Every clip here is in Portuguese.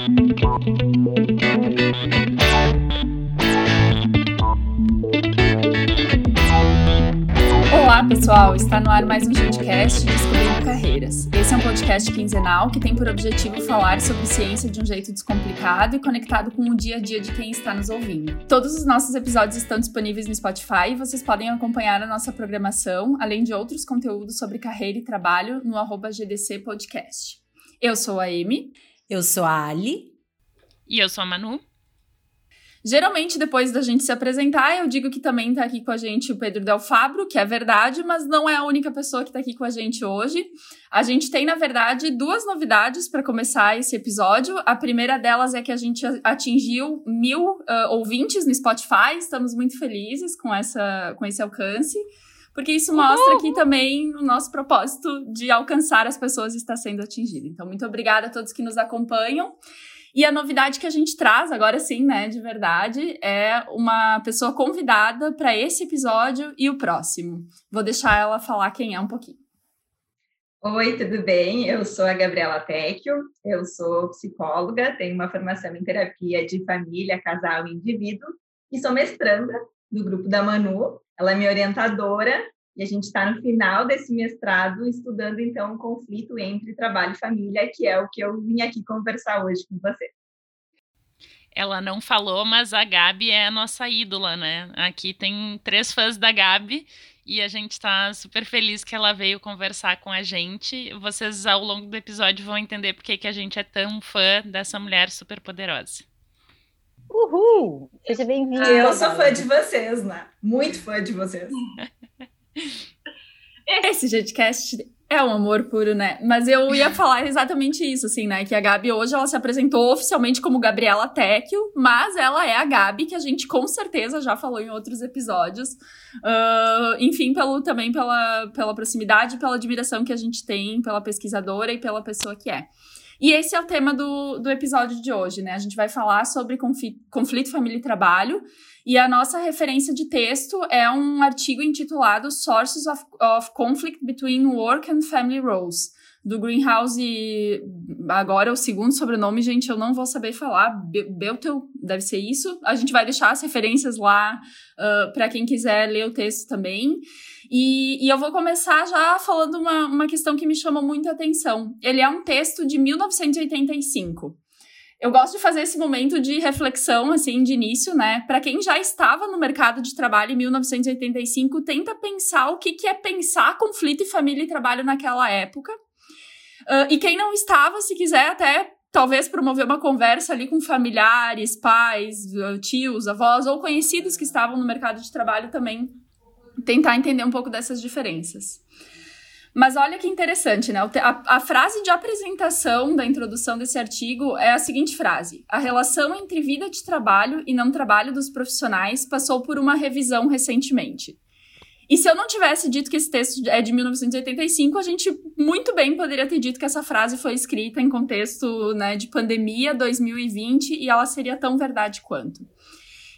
Olá, pessoal! Está no ar mais um Gentcast Descobrindo Carreiras. Esse é um podcast quinzenal que tem por objetivo falar sobre ciência de um jeito descomplicado e conectado com o dia a dia de quem está nos ouvindo. Todos os nossos episódios estão disponíveis no Spotify e vocês podem acompanhar a nossa programação, além de outros conteúdos sobre carreira e trabalho, no arroba GDC Podcast. Eu sou a Amy. Eu sou a Ali. E eu sou a Manu. Geralmente, depois da gente se apresentar, eu digo que também está aqui com a gente o Pedro Del Fabro, que é verdade, mas não é a única pessoa que está aqui com a gente hoje. A gente tem, na verdade, duas novidades para começar esse episódio. A primeira delas é que a gente atingiu mil uh, ouvintes no Spotify. Estamos muito felizes com, essa, com esse alcance porque isso mostra que também o nosso propósito de alcançar as pessoas está sendo atingido. Então, muito obrigada a todos que nos acompanham. E a novidade que a gente traz, agora sim, né, de verdade, é uma pessoa convidada para esse episódio e o próximo. Vou deixar ela falar quem é um pouquinho. Oi, tudo bem? Eu sou a Gabriela Tecchio, eu sou psicóloga, tenho uma formação em terapia de família, casal e indivíduo e sou mestranda do grupo da Manu. Ela é minha orientadora e a gente está no final desse mestrado estudando, então, o conflito entre trabalho e família, que é o que eu vim aqui conversar hoje com você. Ela não falou, mas a Gabi é a nossa ídola, né? Aqui tem três fãs da Gabi e a gente está super feliz que ela veio conversar com a gente. Vocês, ao longo do episódio, vão entender por que a gente é tão fã dessa mulher super poderosa. Uhul! Seja bem-vinda. Eu sou fã de vocês, né? Muito fã de vocês. Esse Jetcast é um amor puro, né? Mas eu ia falar exatamente isso, assim, né? Que a Gabi hoje ela se apresentou oficialmente como Gabriela Tecchio, mas ela é a Gabi que a gente com certeza já falou em outros episódios. Uh, enfim, pelo, também pela, pela proximidade, pela admiração que a gente tem pela pesquisadora e pela pessoa que é. E esse é o tema do, do episódio de hoje, né? A gente vai falar sobre conflito, família e trabalho. E a nossa referência de texto é um artigo intitulado Sources of, of Conflict Between Work and Family Roles, do Greenhouse, agora o segundo sobrenome, gente, eu não vou saber falar, Beltel, deve ser isso. A gente vai deixar as referências lá uh, para quem quiser ler o texto também. E, e, eu vou começar já falando uma, uma questão que me chamou muita atenção. Ele é um texto de 1985. Eu gosto de fazer esse momento de reflexão, assim, de início, né? Para quem já estava no mercado de trabalho em 1985, tenta pensar o que, que é pensar conflito e família e trabalho naquela época. Uh, e quem não estava, se quiser até talvez promover uma conversa ali com familiares, pais, tios, avós ou conhecidos que estavam no mercado de trabalho também tentar entender um pouco dessas diferenças. Mas olha que interessante, né? A, a, frase de apresentação da introdução desse artigo é a seguinte frase: A relação entre vida de trabalho e não trabalho dos profissionais passou por uma revisão recentemente. E se eu não tivesse dito que esse texto é de 1985, a gente muito bem poderia ter dito que essa frase foi escrita em contexto né, de pandemia 2020 e ela seria tão verdade quanto.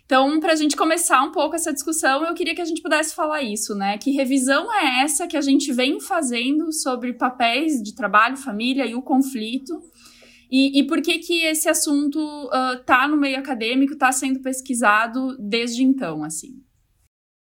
Então, para a gente começar um pouco essa discussão, eu queria que a gente pudesse falar isso, né? Que revisão é essa que a gente vem fazendo sobre papéis de trabalho, família e o conflito? E, e por que que esse assunto está uh, no meio acadêmico, está sendo pesquisado desde então, assim?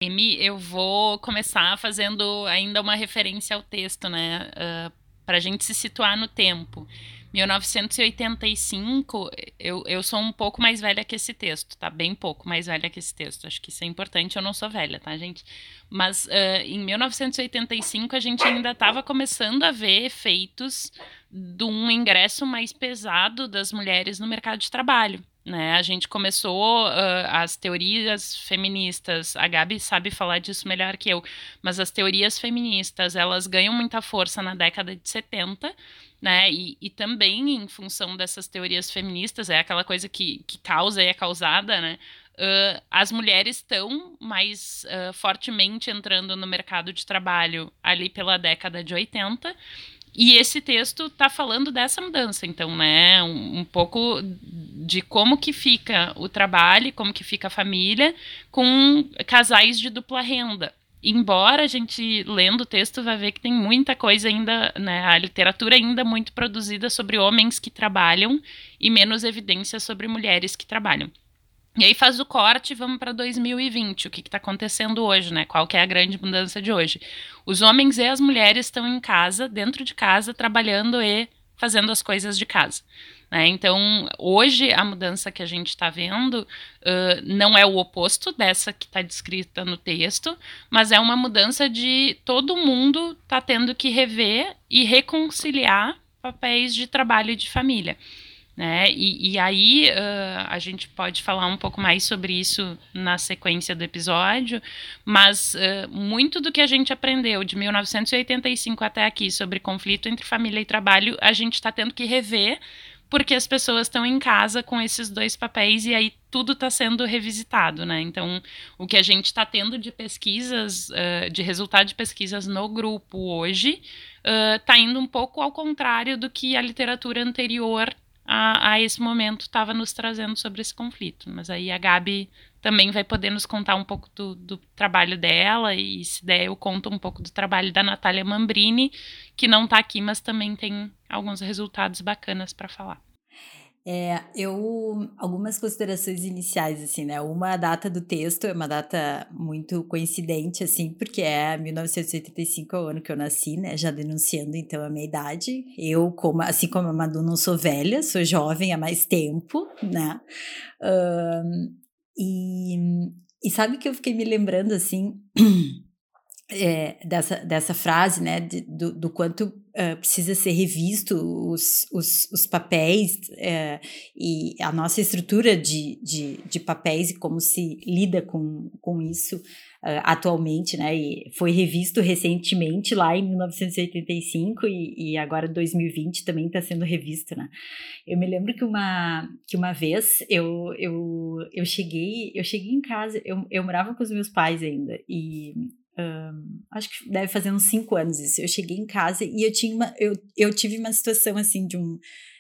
Emi, eu vou começar fazendo ainda uma referência ao texto, né? Uh, para a gente se situar no tempo. 1985, eu, eu sou um pouco mais velha que esse texto, tá? Bem pouco mais velha que esse texto. Acho que isso é importante. Eu não sou velha, tá, gente? Mas uh, em 1985, a gente ainda estava começando a ver efeitos de um ingresso mais pesado das mulheres no mercado de trabalho. Né? A gente começou uh, as teorias feministas, a Gabi sabe falar disso melhor que eu, mas as teorias feministas elas ganham muita força na década de 70 né? E, e também em função dessas teorias feministas, é aquela coisa que, que causa e é causada, né? Uh, as mulheres estão mais uh, fortemente entrando no mercado de trabalho ali pela década de 80. E esse texto está falando dessa mudança, então, né? Um, um, pouco de como que fica o trabalho, como que fica a família com casais de dupla renda embora a gente lendo o texto vai ver que tem muita coisa ainda, né, a literatura ainda muito produzida sobre homens que trabalham e menos evidência sobre mulheres que trabalham. E aí faz o corte, vamos para 2020, o que está acontecendo hoje, né? Qual que é a grande mudança de hoje? Os homens e as mulheres estão em casa, dentro de casa, trabalhando e fazendo as coisas de casa. Né? Então, hoje, a mudança que a gente está vendo uh, não é o oposto dessa que está descrita no texto, mas é uma mudança de todo mundo está tendo que rever e reconciliar papéis de trabalho e de família. Né? E, e aí uh, a gente pode falar um pouco mais sobre isso na sequência do episódio, mas uh, muito do que a gente aprendeu de 1985 até aqui sobre conflito entre família e trabalho, a gente está tendo que rever porque as pessoas estão em casa com esses dois papéis e aí tudo está sendo revisitado, né? Então, o que a gente está tendo de pesquisas, uh, de resultado de pesquisas no grupo hoje, está indo um pouco ao contrário do que a literatura anterior a, a esse momento estava nos trazendo sobre esse conflito. Mas aí a Gabi também vai poder nos contar um pouco do, do, trabalho dela, e se der, eu conto um pouco do trabalho da Natália Mambrini, que não está aqui, mas também tem alguns resultados bacanas para falar. É, eu algumas considerações iniciais assim, né? Uma data do texto é uma data muito coincidente assim, porque é 1985 é o ano que eu nasci, né? Já denunciando então a minha idade. Eu, como assim como a Madu, não sou velha, sou jovem há mais tempo, né? Um, e, e sabe que eu fiquei me lembrando assim é, dessa, dessa frase, né, de, do, do quanto uh, precisa ser revisto os, os, os papéis uh, e a nossa estrutura de, de, de, papéis e como se lida com, com isso uh, atualmente, né, e foi revisto recentemente lá em 1985 e, e agora 2020 também está sendo revisto, né. Eu me lembro que uma, que uma vez eu, eu, eu cheguei eu cheguei em casa, eu, eu morava com os meus pais ainda e um, acho que deve fazer uns cinco anos isso. Eu cheguei em casa e eu tinha uma, eu, eu tive uma situação assim de um,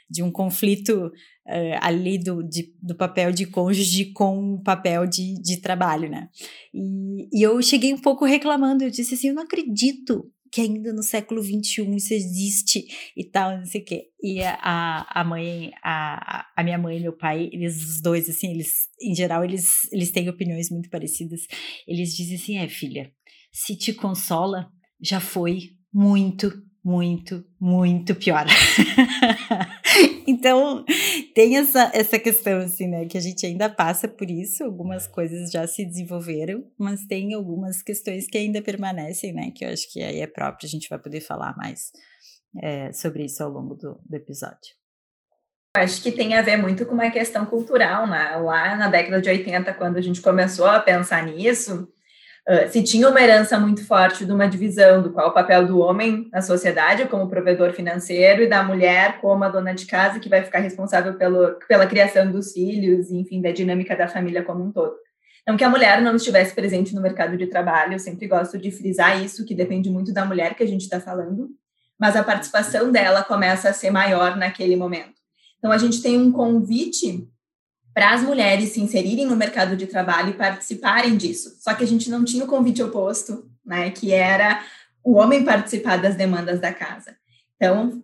de um conflito uh, ali do, de, do papel de cônjuge com o papel de, de trabalho, né? E, e eu cheguei um pouco reclamando, eu disse assim, eu não acredito que ainda no século XXI isso existe e tal, não sei o quê. E a, a mãe, a, a minha mãe e meu pai, eles os dois, assim, eles, em geral, eles, eles têm opiniões muito parecidas. Eles dizem assim, é, filha, se te consola, já foi muito, muito, muito pior. então, tem essa, essa questão, assim, né, que a gente ainda passa por isso, algumas coisas já se desenvolveram, mas tem algumas questões que ainda permanecem, né, que eu acho que aí é próprio, a gente vai poder falar mais é, sobre isso ao longo do, do episódio. Acho que tem a ver muito com uma questão cultural, né? Lá na década de 80, quando a gente começou a pensar nisso, Uh, se tinha uma herança muito forte de uma divisão do qual o papel do homem na sociedade como provedor financeiro e da mulher como a dona de casa que vai ficar responsável pelo, pela criação dos filhos, enfim, da dinâmica da família como um todo. Não que a mulher não estivesse presente no mercado de trabalho, eu sempre gosto de frisar isso, que depende muito da mulher que a gente está falando, mas a participação dela começa a ser maior naquele momento. Então, a gente tem um convite para as mulheres se inserirem no mercado de trabalho e participarem disso. Só que a gente não tinha o convite oposto, né, que era o homem participar das demandas da casa. Então,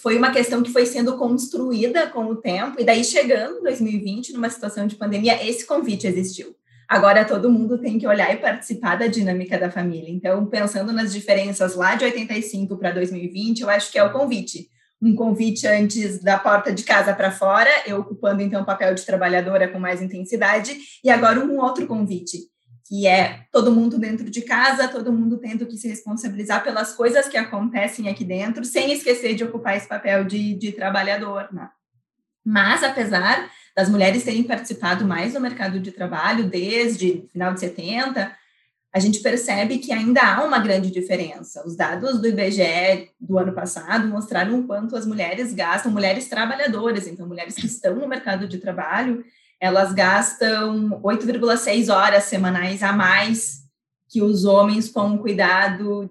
foi uma questão que foi sendo construída com o tempo, e daí chegando em 2020, numa situação de pandemia, esse convite existiu. Agora todo mundo tem que olhar e participar da dinâmica da família. Então, pensando nas diferenças lá de 85 para 2020, eu acho que é o convite um convite antes da porta de casa para fora, eu ocupando então o papel de trabalhadora com mais intensidade, e agora um outro convite, que é todo mundo dentro de casa, todo mundo tendo que se responsabilizar pelas coisas que acontecem aqui dentro, sem esquecer de ocupar esse papel de, de trabalhador. Né? Mas, apesar das mulheres terem participado mais do mercado de trabalho desde final de 70, a gente percebe que ainda há uma grande diferença. Os dados do IBGE do ano passado mostraram o quanto as mulheres gastam, mulheres trabalhadoras, então mulheres que estão no mercado de trabalho, elas gastam 8,6 horas semanais a mais que os homens com cuidado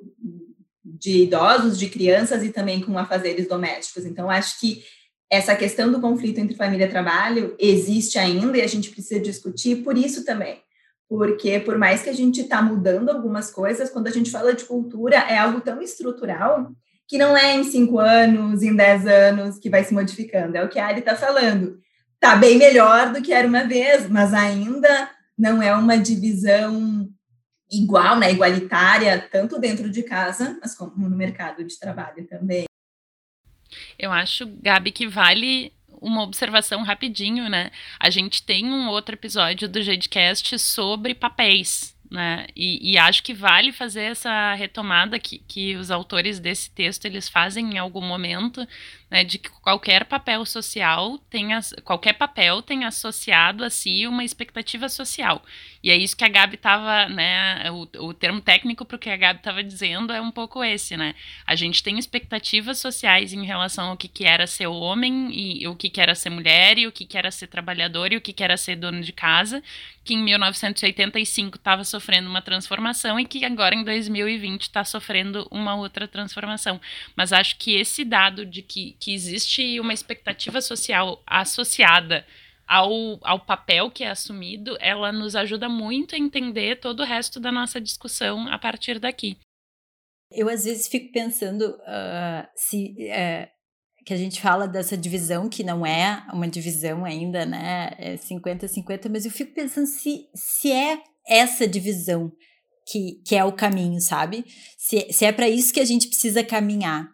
de idosos, de crianças e também com afazeres domésticos. Então, acho que essa questão do conflito entre família e trabalho existe ainda e a gente precisa discutir por isso também porque por mais que a gente está mudando algumas coisas, quando a gente fala de cultura, é algo tão estrutural que não é em cinco anos, em dez anos que vai se modificando. É o que a Ali está falando. Está bem melhor do que era uma vez, mas ainda não é uma divisão igual, né, igualitária, tanto dentro de casa, mas como no mercado de trabalho também. Eu acho, Gabi, que vale uma observação rapidinho, né? A gente tem um outro episódio do Jedcast sobre papéis, né? E, e, acho que vale fazer essa retomada que, que os autores desse texto eles fazem em algum momento né, de que qualquer papel social tem qualquer papel tem associado a si uma expectativa social. E é isso que a Gabi estava, né, o, o termo técnico para o que a Gabi estava dizendo é um pouco esse, né? A gente tem expectativas sociais em relação ao que, que era ser homem e, e o que, que era ser mulher e o que, que era ser trabalhador e o que, que era ser dono de casa, que em 1985 estava sofrendo uma transformação e que agora em 2020 está sofrendo uma outra transformação. Mas acho que esse dado de que que existe uma expectativa social associada ao, ao papel que é assumido, ela nos ajuda muito a entender todo o resto da nossa discussão a partir daqui. Eu às vezes fico pensando uh, se uh, que a gente fala dessa divisão que não é uma divisão ainda, né? É 50-50, mas eu fico pensando se, se é essa divisão que, que é o caminho, sabe? Se, se é para isso que a gente precisa caminhar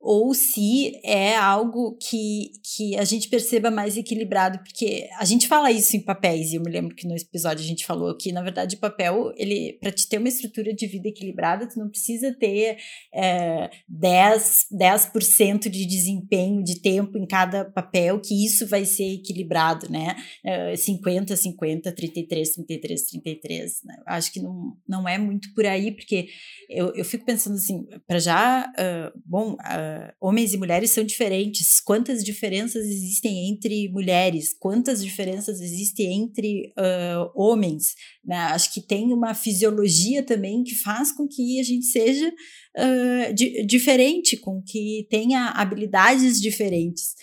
ou se é algo que, que a gente perceba mais equilibrado, porque a gente fala isso em papéis, e eu me lembro que no episódio a gente falou que, na verdade, o papel, ele, para te ter uma estrutura de vida equilibrada, tu não precisa ter é, 10%, 10 de desempenho de tempo em cada papel, que isso vai ser equilibrado, né? É, 50, 50, 33, 33, 33, né? Acho que não, não é muito por aí, porque eu, eu fico pensando assim, para já, uh, bom, uh, homens e mulheres são diferentes. Quantas diferenças existem entre mulheres? Quantas diferenças existem entre uh, homens? Né? Acho que tem uma fisiologia também que faz com que a gente seja uh, di diferente, com que tenha habilidades diferentes.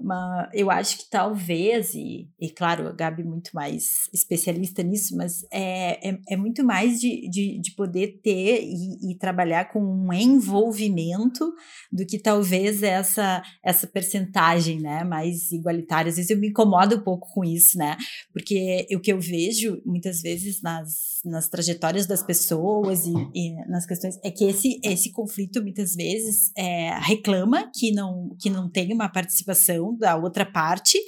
Uma, eu acho que talvez, e, e claro, a Gabi é muito mais especialista nisso, mas é, é, é muito mais de, de, de poder ter e, e, trabalhar com um envolvimento do que talvez essa, essa percentagem né, mais igualitária. Às vezes eu me incomodo um pouco com isso, né? Porque o que eu vejo muitas vezes nas, nas trajetórias das pessoas e, e nas questões é que esse, esse conflito muitas vezes é, reclama que não, que não tem uma participação da outra parte,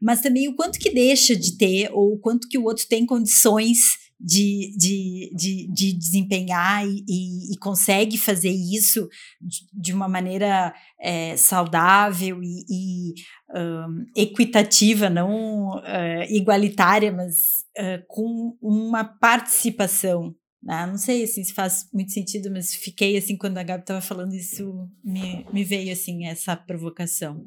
mas também o quanto que deixa de ter ou o quanto que o outro tem condições de, de, de, de desempenhar e, e, e, consegue fazer isso de, de uma maneira é, saudável e, e um, equitativa, não uh, igualitária, mas uh, com uma participação. Né? Não sei assim, se faz muito sentido, mas fiquei assim quando a Gabi estava falando isso, me, me veio assim essa provocação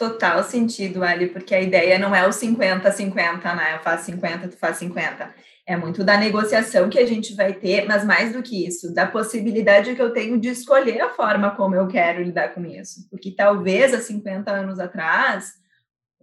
total sentido, Ali, porque a ideia não é o 50-50, né? Eu faço 50, tu faz 50. É muito da negociação que a gente vai ter, mas mais do que isso, da possibilidade que eu tenho de escolher a forma como eu quero lidar com isso. Porque talvez há 50 anos atrás,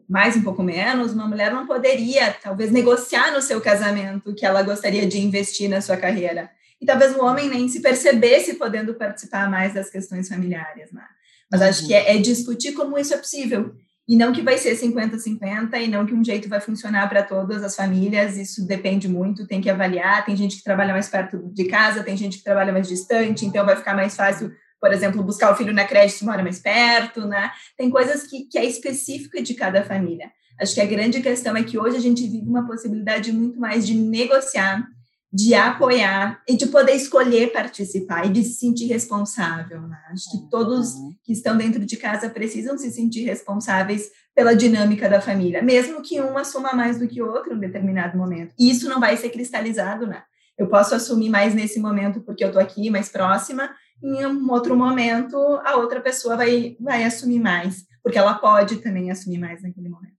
mais um pouco menos, uma mulher não poderia, talvez, negociar no seu casamento que ela gostaria de investir na sua carreira. E talvez o homem nem se percebesse podendo participar mais das questões familiares, né? Mas acho que é, é discutir como isso é possível. E não que vai ser 50-50 e não que um jeito vai funcionar para todas as famílias, isso depende muito, tem que avaliar. Tem gente que trabalha mais perto de casa, tem gente que trabalha mais distante, então vai ficar mais fácil, por exemplo, buscar o filho na creche se mora mais perto, né? Tem coisas que, que é específica de cada família. Acho que a grande questão é que hoje a gente vive uma possibilidade muito mais de negociar de apoiar e de poder escolher participar e de se sentir responsável. Né? Acho que todos uhum. que estão dentro de casa precisam se sentir responsáveis pela dinâmica da família, mesmo que um assuma mais do que o outro em um determinado momento. E isso não vai ser cristalizado, né? Eu posso assumir mais nesse momento porque eu estou aqui mais próxima, em um outro momento a outra pessoa vai, vai assumir mais, porque ela pode também assumir mais naquele momento.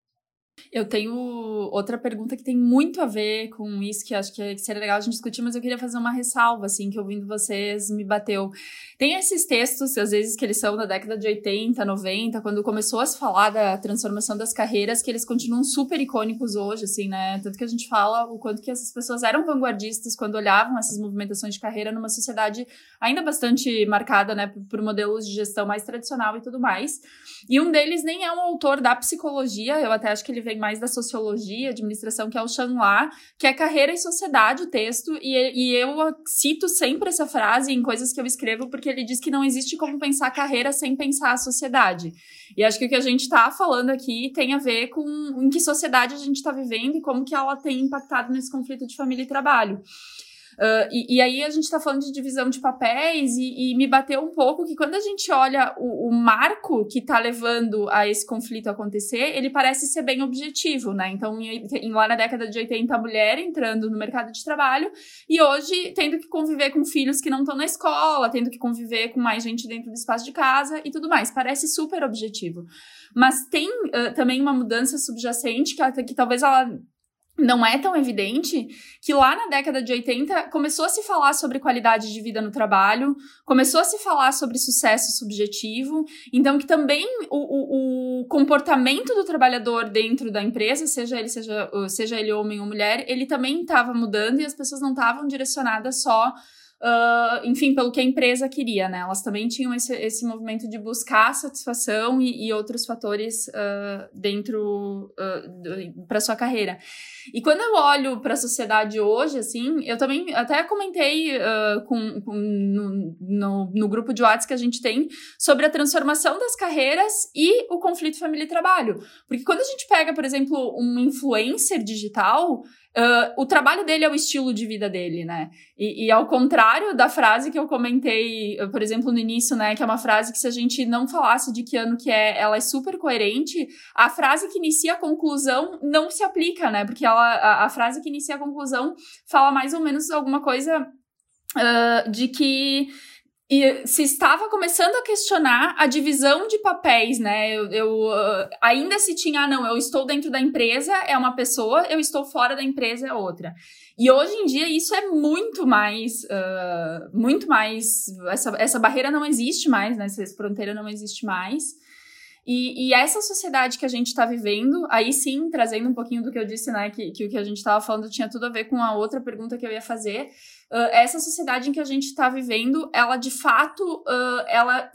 Eu tenho outra pergunta que tem muito a ver com isso, que acho que seria legal a gente discutir, mas eu queria fazer uma ressalva, assim, que ouvindo vocês me bateu. Tem esses textos, às vezes, que eles são da década de 80, 90, quando começou a se falar da transformação das carreiras, que eles continuam super icônicos hoje, assim, né? Tanto que a gente fala o quanto que essas pessoas eram vanguardistas quando olhavam essas movimentações de carreira numa sociedade ainda bastante marcada, né, por modelos de gestão mais tradicional e tudo mais. E um deles nem é um autor da psicologia, eu até acho que ele vem mais da sociologia, administração, que é o Chan La, que é Carreira e Sociedade, o texto, e, e eu cito sempre essa frase em coisas que eu escrevo, porque ele diz que não existe como pensar carreira sem pensar a sociedade. E acho que o que a gente está falando aqui tem a ver com em que sociedade a gente está vivendo e como que ela tem impactado nesse conflito de família e trabalho. Uh, e, e, aí a gente está falando de divisão de papéis e, e, me bateu um pouco que quando a gente olha o, o marco que está levando a esse conflito acontecer, ele parece ser bem objetivo, né? Então, em, em, lá na década de 80, a mulher entrando no mercado de trabalho e hoje tendo que conviver com filhos que não estão na escola, tendo que conviver com mais gente dentro do espaço de casa e tudo mais. Parece super objetivo. Mas tem uh, também uma mudança subjacente que, que talvez ela não é tão evidente que lá na década de 80 começou a se falar sobre qualidade de vida no trabalho, começou a se falar sobre sucesso subjetivo, então que também o, o, o comportamento do trabalhador dentro da empresa, seja ele seja, seja ele homem ou mulher, ele também estava mudando e as pessoas não estavam direcionadas só Uh, enfim, pelo que a empresa queria, né? Elas também tinham esse, esse movimento de buscar satisfação e, e outros fatores uh, dentro uh, para sua carreira. E quando eu olho para a sociedade hoje, assim, eu também até comentei com, com no, no, no, grupo de WhatsApp que a gente tem sobre a transformação das carreiras e o conflito família e trabalho. Porque quando a gente pega, por exemplo, um influencer digital, Uh, o trabalho dele é o estilo de vida dele, né? E, e, ao contrário da frase que eu comentei, por exemplo, no início, né? Que é uma frase que se a gente não falasse de que ano que é, ela é super coerente, a frase que inicia a conclusão não se aplica, né? Porque ela, a, a frase que inicia a conclusão fala mais ou menos alguma coisa uh, de que e se estava começando a questionar a divisão de papéis, né? Eu, eu uh, ainda se tinha, ah, não, eu estou dentro da empresa, é uma pessoa, eu estou fora da empresa, é outra. E hoje em dia isso é muito mais, uh, muito mais, essa, essa barreira não existe mais, né? Essa fronteira não existe mais. E, e, essa sociedade que a gente está vivendo, aí sim, trazendo um pouquinho do que eu disse, né, que, que o que a gente estava falando tinha tudo a ver com a outra pergunta que eu ia fazer, uh, essa sociedade em que a gente está vivendo, ela de fato, uh, ela,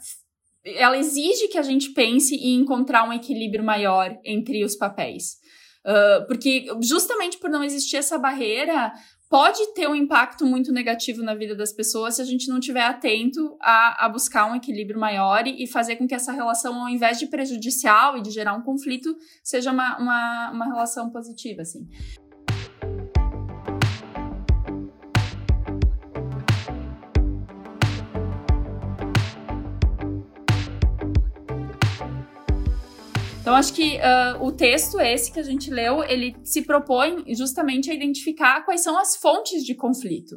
ela exige que a gente pense em encontrar um equilíbrio maior entre os papéis. Uh, porque justamente por não existir essa barreira, pode ter um impacto muito negativo na vida das pessoas se a gente não estiver atento a, a, buscar um equilíbrio maior e, e, fazer com que essa relação, ao invés de prejudicial e de gerar um conflito, seja uma, uma, uma relação positiva, assim. Então, acho que uh, o texto esse que a gente leu, ele se propõe justamente a identificar quais são as fontes de conflito.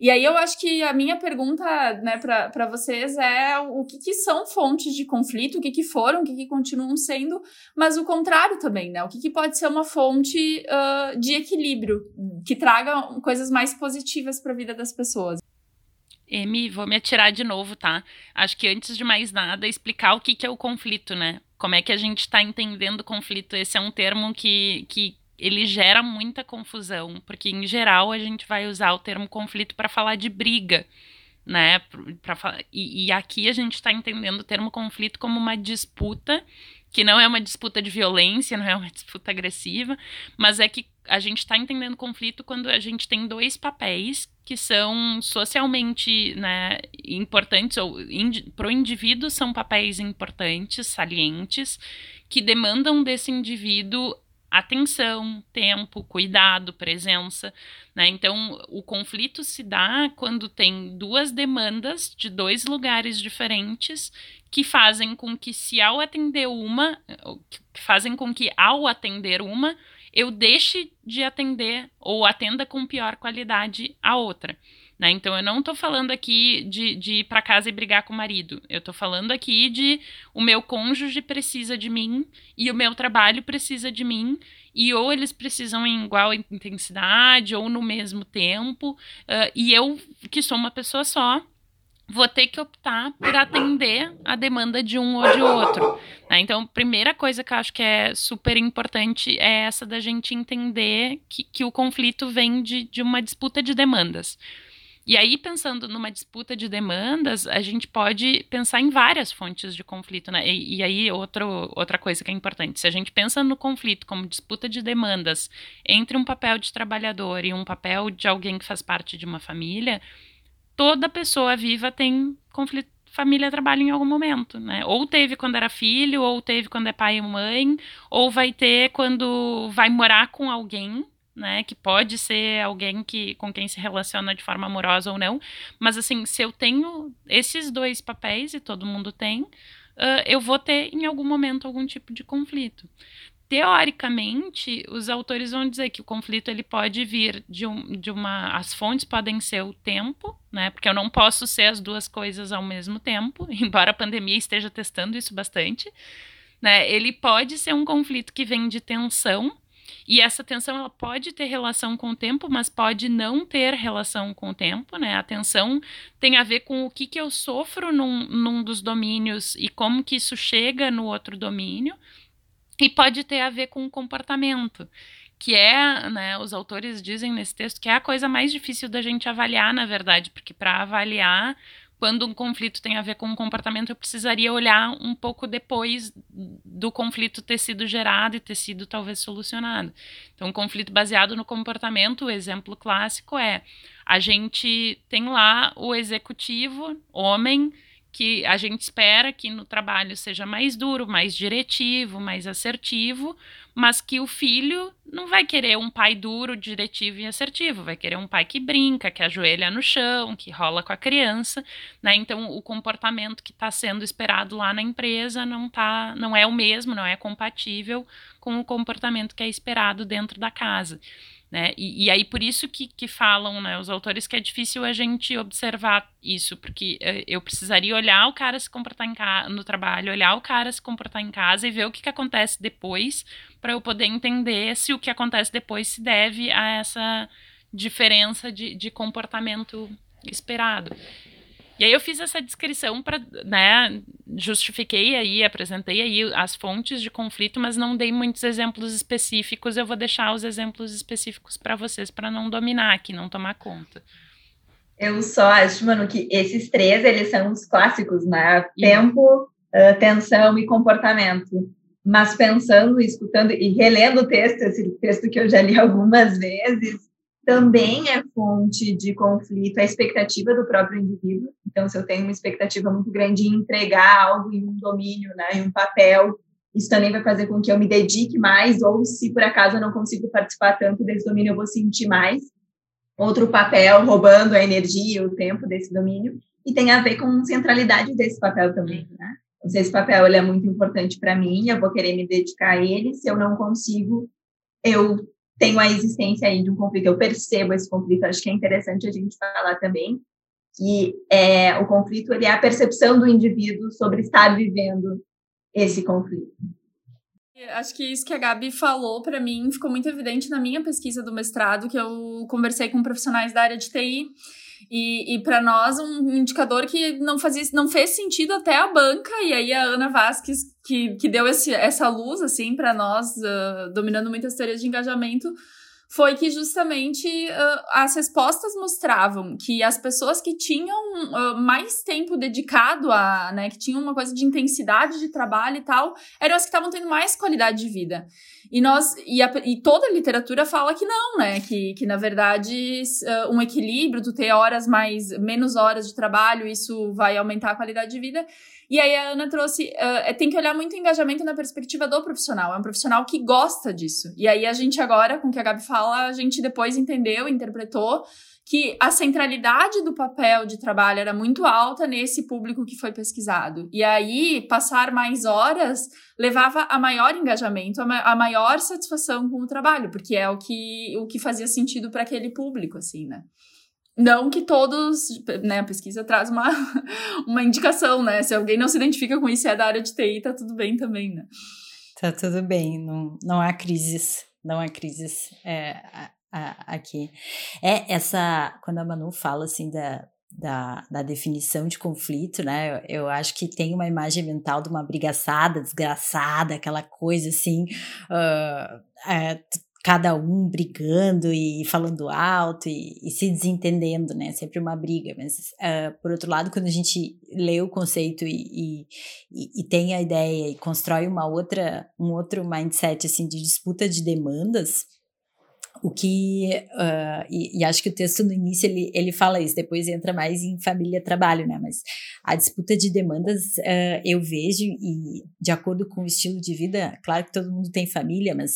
E aí eu acho que a minha pergunta né, para vocês é o que, que, são fontes de conflito, o que, que foram, o que, que continuam sendo, mas o contrário também, né? O que, que pode ser uma fonte uh, de equilíbrio, que traga coisas mais positivas para a vida das pessoas. Emi, vou me atirar de novo, tá? Acho que antes de mais nada, explicar o que, que é o conflito, né? Como é que a gente está entendendo conflito? Esse é um termo que, que ele gera muita confusão, porque em geral a gente vai usar o termo conflito para falar de briga, né? Pra, pra, e, e aqui a gente está entendendo o termo conflito como uma disputa, que não é uma disputa de violência, não é uma disputa agressiva, mas é que a gente está entendendo conflito quando a gente tem dois papéis que são socialmente né, importantes, ou para o indivíduo são papéis importantes, salientes, que demandam desse indivíduo atenção, tempo, cuidado, presença. Né? Então, o conflito se dá quando tem duas demandas de dois lugares diferentes que fazem com que, se ao atender uma, que fazem com que, ao atender uma, eu deixe de atender ou atenda com pior qualidade a outra. Né? Então, eu não estou falando aqui de, de ir para casa e brigar com o marido. Eu estou falando aqui de o meu cônjuge precisa de mim e o meu trabalho precisa de mim. E ou eles precisam em igual intensidade ou no mesmo tempo. Uh, e eu, que sou uma pessoa só, vou ter que optar por atender a demanda de um ou de outro. Né? Então, primeira coisa que eu acho que é super importante é essa da gente entender que, que o conflito vem de, de uma disputa de demandas. E aí, pensando numa disputa de demandas, a gente pode pensar em várias fontes de conflito, né? E, e, aí, outro, outra coisa que é importante: se a gente pensa no conflito como disputa de demandas entre um papel de trabalhador e um papel de alguém que faz parte de uma família, toda pessoa viva tem conflito família trabalha em algum momento, né? Ou teve quando era filho, ou teve quando é pai e mãe, ou vai ter quando vai morar com alguém, né? Que pode ser alguém que com quem se relaciona de forma amorosa ou não. Mas assim, se eu tenho esses dois papéis e todo mundo tem, uh, eu vou ter em algum momento algum tipo de conflito teoricamente, os autores vão dizer que o conflito ele pode vir de, um, de uma. As fontes podem ser o tempo, né? Porque eu não posso ser as duas coisas ao mesmo tempo, embora a pandemia esteja testando isso bastante. Né? Ele pode ser um conflito que vem de tensão, e essa tensão ela pode ter relação com o tempo, mas pode não ter relação com o tempo, né? A tensão tem a ver com o que, que eu sofro num, num dos domínios e como que isso chega no outro domínio. E pode ter a ver com o comportamento, que é, né, os autores dizem nesse texto que é a coisa mais difícil da gente avaliar, na verdade, porque para avaliar quando um conflito tem a ver com um comportamento, eu precisaria olhar um pouco depois do conflito ter sido gerado e ter sido talvez solucionado. Então, um conflito baseado no comportamento, o exemplo clássico é a gente tem lá o executivo, homem, que a gente espera que no trabalho seja mais duro, mais diretivo, mais assertivo, mas que o filho não vai querer um pai duro, diretivo e assertivo, vai querer um pai que brinca, que ajoelha no chão, que rola com a criança, né? Então o comportamento que está sendo esperado lá na empresa não tá, não é o mesmo, não é compatível com o comportamento que é esperado dentro da casa. Né? E, e, aí por isso que, que falam né, os autores que é difícil a gente observar isso, porque eh, eu precisaria olhar o cara se comportar no trabalho, olhar o cara se comportar em casa e ver o que, que acontece depois, para eu poder entender se o que acontece depois se deve a essa diferença de, de comportamento esperado. E aí eu fiz essa descrição para, né, justifiquei aí, apresentei aí as fontes de conflito, mas não dei muitos exemplos específicos. Eu vou deixar os exemplos específicos para vocês para não dominar aqui, não tomar conta. Eu só acho, mano, que esses três, eles são os clássicos, né? Tempo, uh, tensão e comportamento. Mas pensando, escutando e relendo o texto, esse texto que eu já li algumas vezes, também é fonte de conflito a expectativa do próprio indivíduo. Então, se eu tenho uma expectativa muito grande em entregar algo em um domínio, né, em um papel, isso também vai fazer com que eu me dedique mais, ou se por acaso eu não consigo participar tanto desse domínio, eu vou sentir mais outro papel roubando a energia o tempo desse domínio, e tem a ver com centralidade desse papel também, né? Então, se esse papel ele é muito importante para mim, eu vou querer me dedicar a ele, se eu não consigo, eu tenho a existência aí de um conflito, eu percebo esse conflito, acho que é interessante a gente falar também que é, o conflito ele é a percepção do indivíduo sobre estar vivendo esse conflito. Acho que isso que a Gabi falou para mim ficou muito evidente na minha pesquisa do mestrado, que eu conversei com profissionais da área de TI. E, e para nós, um indicador que não, fazia, não fez sentido até a banca, e aí a Ana Vasques, que, que deu esse, essa luz, assim, para nós, uh, dominando muitas teorias de engajamento, foi que justamente uh, as respostas mostravam que as pessoas que tinham uh, mais tempo dedicado a, né, que tinham uma coisa de intensidade de trabalho e tal, eram as que estavam tendo mais qualidade de vida. E nós e, a, e, toda a literatura fala que não, né? Que, que na verdade uh, um equilíbrio, tu ter horas mais menos horas de trabalho, isso vai aumentar a qualidade de vida. E aí a Ana trouxe, uh, tem que olhar muito o engajamento na perspectiva do profissional. É um profissional que gosta disso. E aí a gente agora, com o que a Gabi fala, a gente depois entendeu, interpretou que a centralidade do papel de trabalho era muito alta nesse público que foi pesquisado. E aí, passar mais horas levava a maior engajamento, a maior satisfação com o trabalho, porque é o que, o que fazia sentido para aquele público, assim, né? Não que todos, né, a pesquisa traz uma, uma indicação, né? Se alguém não se identifica com isso e é da área de TI, tá tudo bem também, né? Tá tudo bem, não, não há crises, não há crises é, aqui. É essa, quando a Manu fala assim da, da, da definição de conflito, né? Eu, eu, acho que tem uma imagem mental de uma brigaçada, desgraçada, aquela coisa assim, uh, é, cada um brigando e falando alto e, e, se desentendendo, né? Sempre uma briga. Mas, uh, por outro lado, quando a gente lê o conceito e, e, e, tem a ideia e constrói uma outra, um outro mindset assim de disputa de demandas, o que, uh, e, e, acho que o texto no início ele, ele fala isso, depois entra mais em família trabalho, né? Mas a disputa de demandas uh, eu vejo, e de acordo com o estilo de vida, claro que todo mundo tem família, mas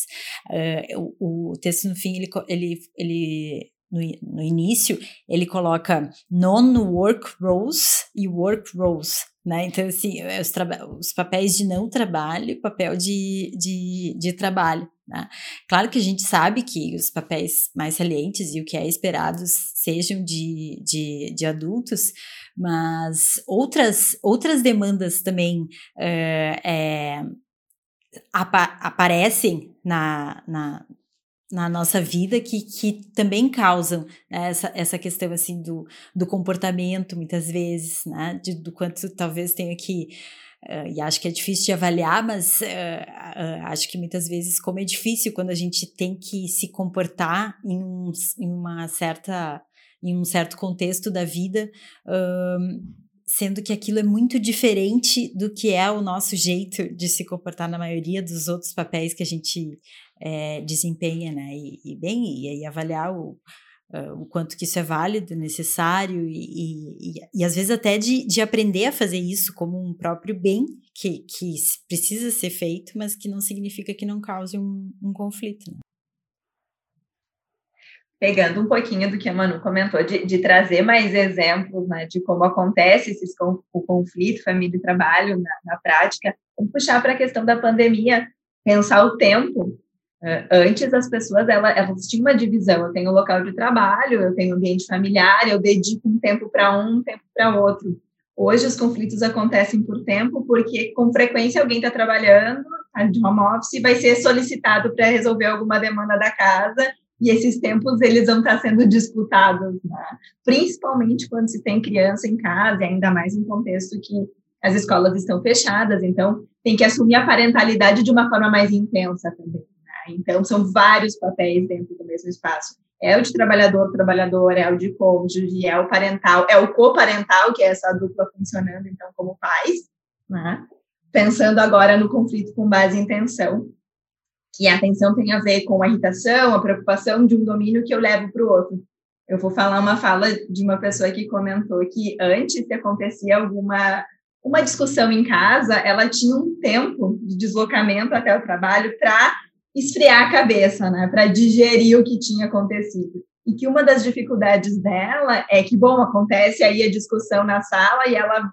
uh, o, o, texto no fim ele, ele, ele no, no início, ele coloca non-work roles e work roles, né? Então, assim, os, os papéis de não trabalho papel de, de, de trabalho. Né? Claro que a gente sabe que os papéis mais salientes e o que é esperado sejam de, de, de adultos, mas outras, outras demandas também é, apa aparecem na, na, na nossa vida que, que também causam né, essa, essa questão assim do, do comportamento muitas vezes, né, de, do quanto talvez tenha que Uh, e acho que é difícil de avaliar, mas uh, uh, acho que muitas vezes, como é difícil quando a gente tem que se comportar em, um, em uma certa, em um certo contexto da vida, sendo que aquilo é muito diferente do que é o nosso jeito de se comportar na maioria dos outros papéis que a gente é, desempenha, né? E, e, bem, e aí avaliar o, uh, o quanto que isso é válido, necessário e, e, e, às vezes até de, de aprender a fazer isso como um próprio bem que, que precisa ser feito, mas que não significa que não cause um, um conflito. Né? Pegando um pouquinho do que a Manu comentou, de, de trazer mais exemplos né, de como acontece esses, o conflito, família e trabalho na, na prática, vamos puxar para a questão da pandemia, pensar o tempo antes as pessoas elas, elas tinham uma divisão, eu tenho local de trabalho, eu tenho ambiente familiar, eu dedico um tempo para um, um tempo para outro. Hoje os conflitos acontecem por tempo, porque com frequência alguém está trabalhando tá, de home office e vai ser solicitado para resolver alguma demanda da casa, e esses tempos eles vão estar tá sendo disputados, né? principalmente quando se tem criança em casa, e ainda mais em contexto que as escolas estão fechadas, então tem que assumir a parentalidade de uma forma mais intensa também. Então, são vários papéis dentro do mesmo espaço. É o de trabalhador, trabalhador, é o de cônjuge, é o parental, é o coparental, que é essa dupla funcionando, então, como pais, né? Pensando agora no conflito com base em tensão, que a tensão tem a ver com a irritação, a preocupação de um domínio que eu levo para o outro. Eu vou falar uma fala de uma pessoa que comentou que antes, se acontecia alguma uma discussão em casa, ela tinha um tempo de deslocamento até o trabalho para esfriar a cabeça, né, para digerir o que tinha acontecido. E que uma das dificuldades dela é que, bom, acontece aí a discussão na sala e ela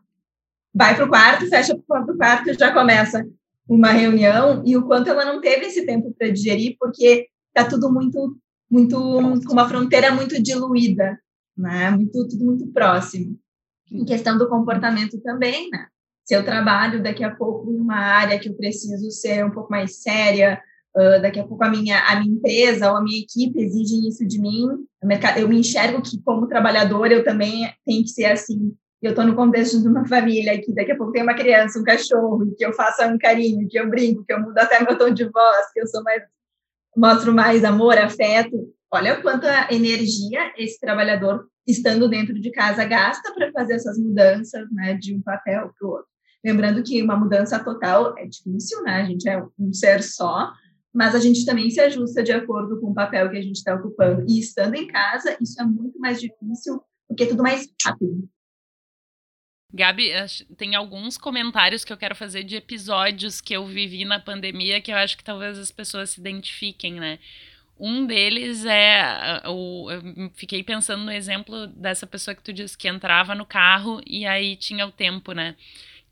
vai para o quarto, fecha a porta do quarto e já começa uma reunião, e o quanto ela não teve esse tempo para digerir, porque está tudo muito, muito, com uma fronteira muito diluída, né, muito, tudo muito próximo. Em questão do comportamento também, né, se eu trabalho daqui a pouco em uma área que eu preciso ser um pouco mais séria, Uh, daqui a pouco a minha, a minha empresa ou a minha equipe exigem isso de mim. Eu me enxergo que, como trabalhador, eu também tenho que ser assim. Eu estou no contexto de uma família que daqui a pouco tem uma criança, um cachorro, que eu faço um carinho, que eu brinco, que eu mudo até meu tom de voz, que eu sou mais, mostro mais amor, afeto. Olha quanta energia esse trabalhador, estando dentro de casa, gasta para fazer essas mudanças né, de um papel para o outro. Lembrando que uma mudança total é difícil, né? A gente é um ser só, mas a gente também se ajusta de acordo com o papel que a gente está ocupando. E estando em casa, isso é muito mais difícil, porque é tudo mais rápido. Gabi, tem alguns comentários que eu quero fazer de episódios que eu vivi na pandemia que eu acho que talvez as pessoas se identifiquem, né? Um deles é o. Eu fiquei pensando no exemplo dessa pessoa que tu disse que entrava no carro e aí tinha o tempo, né?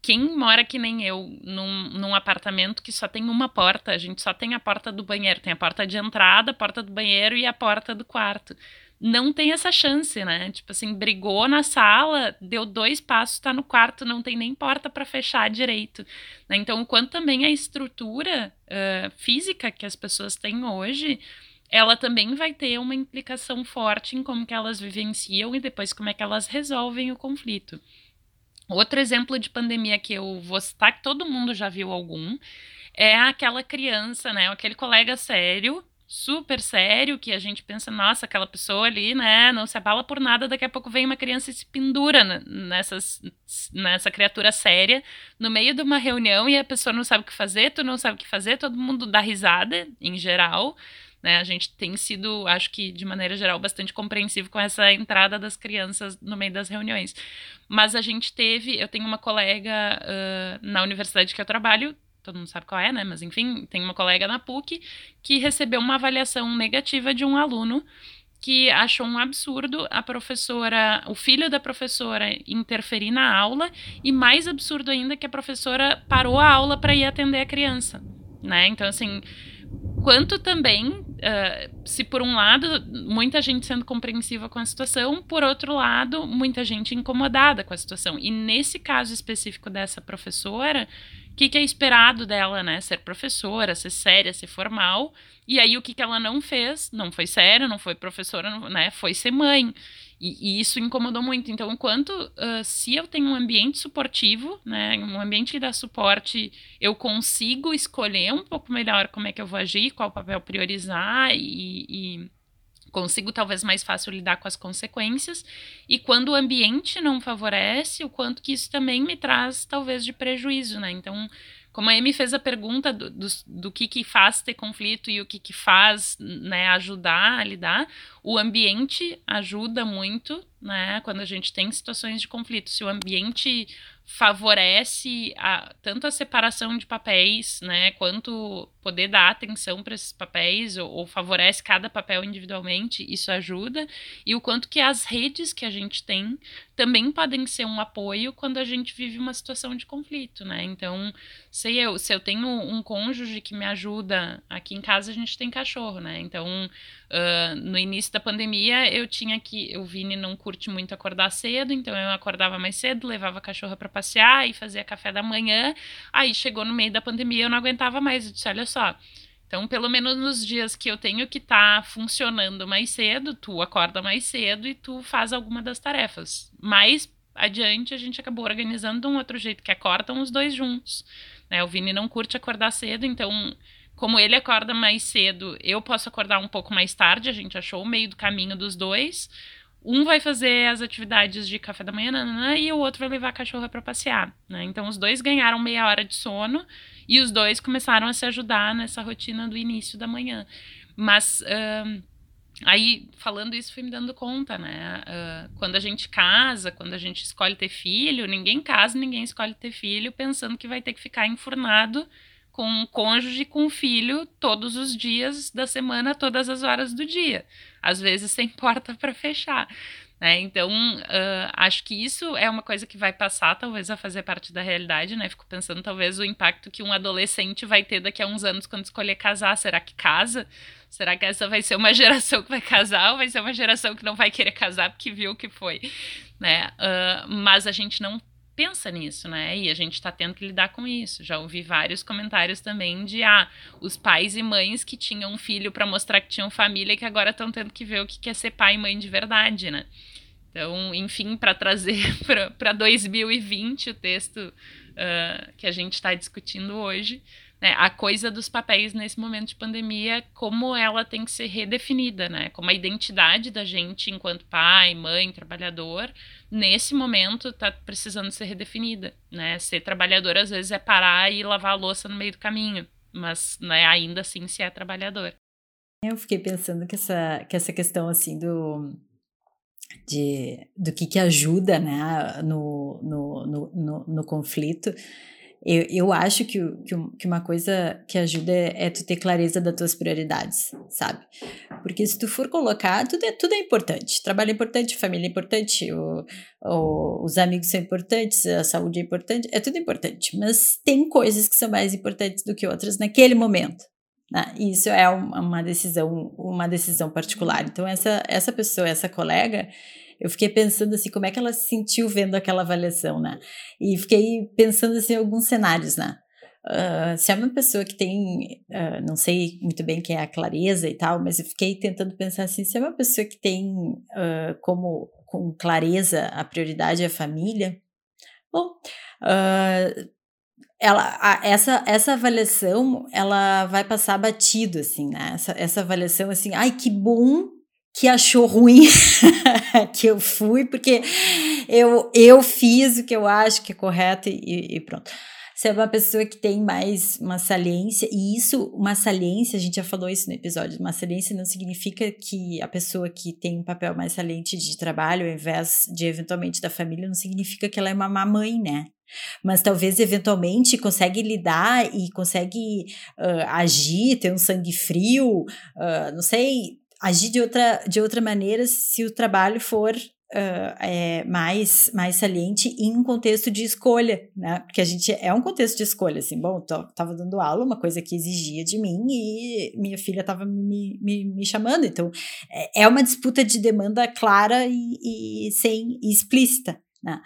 Quem mora que nem eu, num, num apartamento que só tem uma porta, a gente só tem a porta do banheiro, tem a porta de entrada, a porta do banheiro e a porta do quarto. não tem essa chance, né? Tipo assim, brigou na sala, deu dois passos, tá no quarto, não tem nem porta para fechar direito. Né? Então, o quanto também a estrutura uh, física que as pessoas têm hoje, ela também vai ter uma implicação forte em como que elas vivenciam e depois como é que elas resolvem o conflito. Outro exemplo de pandemia que eu vou citar, que todo mundo já viu algum, é aquela criança, né? Aquele colega sério super sério, que a gente pensa, nossa, aquela pessoa ali, né, não se abala por nada, daqui a pouco vem uma criança e se pendura nessas, nessa criatura séria, no meio de uma reunião e a pessoa não sabe o que fazer, tu não sabe o que fazer, todo mundo dá risada, em geral, né, a gente tem sido, acho que de maneira geral, bastante compreensivo com essa entrada das crianças no meio das reuniões. Mas a gente teve, eu tenho uma colega uh, na universidade que eu trabalho, todo mundo sabe qual é, né? Mas enfim, tem uma colega na PUC que recebeu uma avaliação negativa de um aluno que achou um absurdo a professora, o filho da professora interferir na aula e mais absurdo ainda que a professora parou a aula para ir atender a criança, né? Então assim, quanto também, uh, se por um lado muita gente sendo compreensiva com a situação, por outro lado muita gente incomodada com a situação. E nesse caso específico dessa professora, que, que é esperado dela, né? Ser professora, ser séria, ser formal. E aí o que, que ela não fez? Não foi séria, não foi professora, não, né? Foi ser mãe. E, e, isso incomodou muito. Então, enquanto uh, se eu tenho um ambiente suportivo, né, um ambiente que dá suporte, eu consigo escolher um pouco melhor como é que eu vou agir, qual papel priorizar e, e consigo talvez mais fácil lidar com as consequências. E quando o ambiente não favorece, o quanto que isso também me traz talvez de prejuízo, né? Então, como a Amy fez a pergunta do, do, do, que, que faz ter conflito e o que, que faz né, ajudar a lidar, o ambiente ajuda muito, né? Quando a gente tem situações de conflito. Se o ambiente favorece a, tanto a separação de papéis, né, quanto poder dar atenção para esses papéis ou, ou, favorece cada papel individualmente, isso ajuda e o quanto que as redes que a gente tem também podem ser um apoio quando a gente vive uma situação de conflito, né? Então, sei eu, se eu tenho um cônjuge que me ajuda, aqui em casa a gente tem cachorro, né? Então, uh, no início da pandemia eu tinha que, o Vini não curte muito acordar cedo, então eu acordava mais cedo, levava a cachorra para passear e fazia café da manhã. Aí chegou no meio da pandemia, eu não aguentava mais, eu disse, olha só, então, pelo menos nos dias que eu tenho que estar tá funcionando mais cedo, tu acorda mais cedo e tu faz alguma das tarefas. Mais adiante, a gente acabou organizando de um outro jeito, que acordam os dois juntos. Né? O Vini não curte acordar cedo, então, como ele acorda mais cedo, eu posso acordar um pouco mais tarde, a gente achou o meio do caminho dos dois. Um vai fazer as atividades de café da manhã nanana, e o outro vai levar a cachorra para passear. Né? Então, os dois ganharam meia hora de sono e os dois começaram a se ajudar nessa rotina do início da manhã. Mas. Uh, aí, falando isso, fui me dando conta, né? Uh, quando a gente casa, quando a gente escolhe ter filho, ninguém casa, ninguém escolhe ter filho pensando que vai ter que ficar enfurnado com um cônjuge, com um filho, todos os dias da semana, todas as horas do dia. Às vezes sem porta para fechar. Né? Então, uh, acho que isso é uma coisa que vai passar, talvez, a fazer parte da realidade, né? Fico pensando, talvez, o impacto que um adolescente vai ter daqui a uns anos quando escolher casar. Será que casa? Será que essa vai ser uma geração que vai casar ou vai ser uma geração que não vai querer casar porque viu o que foi? Né? Uh, mas a gente não pensa nisso, né? E a gente está tendo que lidar com isso. Já ouvi vários comentários também de ah, os pais e mães que tinham um filho para mostrar que tinham família e que agora estão tendo que ver o que é ser pai e mãe de verdade, né? Então, enfim, para trazer para 2020 o texto uh, que a gente está discutindo hoje, né, a coisa dos papéis nesse momento de pandemia, como ela tem que ser redefinida, né? Como a identidade da gente enquanto pai, mãe, trabalhador, nesse momento está precisando ser redefinida, né? Ser trabalhador às vezes é parar e lavar a louça no meio do caminho, mas né, ainda assim se é trabalhador. Eu fiquei pensando que essa, que essa questão assim do de, do que, que ajuda né, no, no, no, no, no conflito eu, eu acho que, que, uma coisa que ajuda é, é, tu ter clareza das tuas prioridades, sabe? Porque se tu for colocar, tudo é, tudo é importante. Trabalho é importante, família é importante, o, o, os amigos são importantes, a saúde é importante, é tudo importante. Mas tem coisas que são mais importantes do que outras naquele momento, Né? Isso é uma decisão, uma decisão particular. Então, essa, essa pessoa, essa colega, eu fiquei pensando assim, como é que ela se sentiu vendo aquela avaliação, né? E fiquei pensando assim, em alguns cenários, né? Uh, se é uma pessoa que tem, uh, não sei muito bem quem é a clareza e tal, mas eu fiquei tentando pensar assim, se é uma pessoa que tem uh, como com clareza a prioridade é a família, bom, ela, a, essa, essa avaliação, ela vai passar batido, assim, né? Essa, essa avaliação, assim, ai, que bom que achou ruim que eu fui, porque eu, eu fiz o que eu acho que é correto e, e pronto. Você é uma pessoa que tem mais uma saliência, e isso, uma saliência, a gente já falou isso no episódio, uma saliência não significa que a pessoa que tem um papel mais saliente de trabalho, ao invés de eventualmente da família, não significa que ela é uma mamãe, né? mas talvez eventualmente consegue lidar e consegue uh, agir, ter um sangue frio, uh, não sei, agir de outra, de outra maneira se o trabalho for uh, é, mais, mais saliente em um contexto de escolha, né? Porque a gente é um contexto de escolha, assim, bom, tô, tava dando aula, uma coisa que exigia de mim e minha filha estava me, me, me chamando, então é, é uma disputa de demanda clara e, e sem e explícita, né?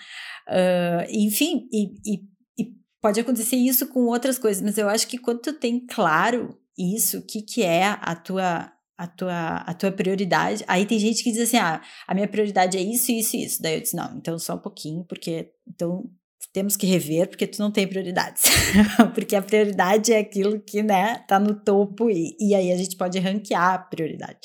Uh, enfim, e, e, e, pode acontecer isso com outras coisas, mas eu acho que quando tu tem claro isso, o que, que é a tua, a, tua, a tua prioridade, aí tem gente que diz assim, ah, a minha prioridade é isso, isso e isso. Daí eu disse, não, então só um pouquinho, porque então temos que rever porque tu não tem prioridades. porque a prioridade é aquilo que, né, tá no topo e, e aí a gente pode ranquear a prioridade.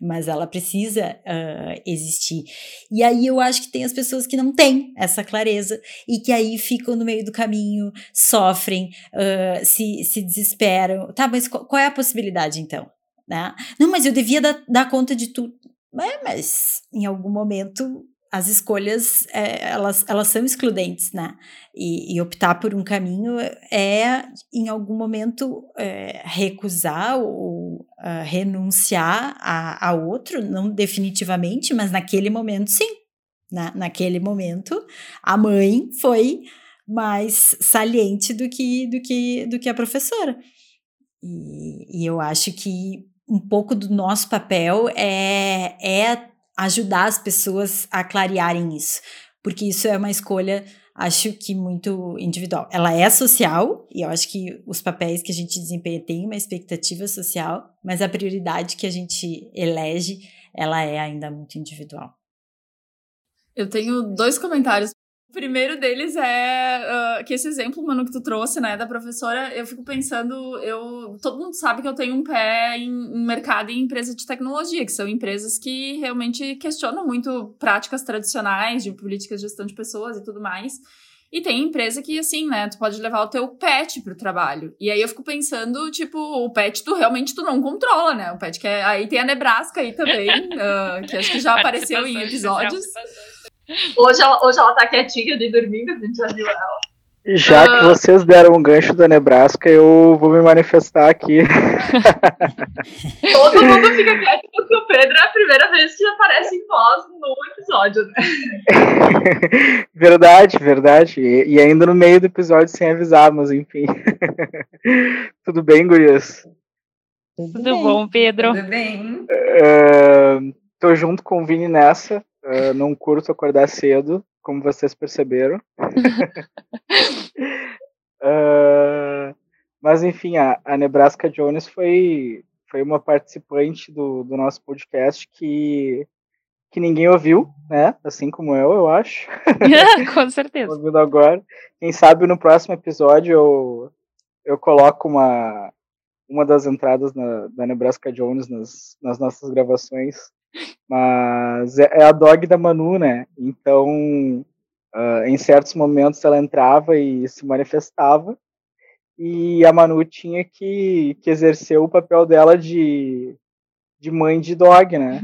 Mas ela precisa uh, existir. E aí eu acho que tem as pessoas que não têm essa clareza e que aí ficam no meio do caminho, sofrem, uh, se, se desesperam. Tá, mas qual, qual é a possibilidade então? Né? Não, mas eu devia dar, dar conta de tudo. É, mas em algum momento as escolhas é, elas, elas são excludentes, né? E, e, optar por um caminho é, em algum momento, é, recusar ou uh, renunciar a, a outro, não definitivamente, mas naquele momento, sim. Na, naquele momento, a mãe foi mais saliente do que, do que, do que a professora. E, e eu acho que um pouco do nosso papel é, é ajudar as pessoas a clarearem isso, porque isso é uma escolha, acho que muito individual. Ela é social, e eu acho que os papéis que a gente desempenha têm uma expectativa social, mas a prioridade que a gente elege, ela é ainda muito individual. Eu tenho dois comentários primeiro deles é uh, que esse exemplo, mano, que tu trouxe, né, da professora, eu fico pensando, eu todo mundo sabe que eu tenho um pé em, em mercado e em empresa de tecnologia, que são empresas que realmente questionam muito práticas tradicionais de políticas de gestão de pessoas e tudo mais. E tem empresa que, assim, né, tu pode levar o teu pet pro trabalho. E aí eu fico pensando, tipo, o pet tu realmente tu não controla, né? O pet que é... Aí tem a Nebraska aí também, uh, que acho que já apareceu em episódios. Hoje ela, hoje ela tá quietinha ali dormindo, a gente já viu ela. Já que ah. vocês deram um gancho da Nebraska, eu vou me manifestar aqui. Todo mundo fica quieto porque o Pedro é a primeira vez que aparece em voz no episódio, né? verdade, verdade. E, e, ainda no meio do episódio sem avisar, mas enfim. Tudo bem, gurias? Tudo, Tudo bom, Pedro? Tudo bem. Uh, tô junto com o Vini nessa. Uh, não curto acordar cedo, como vocês perceberam. uh, mas enfim, a, a, Nebraska Jones foi, foi uma participante do, do nosso podcast que, que ninguém ouviu, né? Assim como eu, eu acho. Com certeza. Ouvindo agora. Quem sabe no próximo episódio eu, eu coloco uma, uma das entradas na, da Nebraska Jones nas, nas nossas gravações mas é, é a dog da Manu, né? Então, uh, em certos momentos ela entrava e se manifestava, e a Manu tinha que, que exercer o papel dela de, de mãe de dog, né?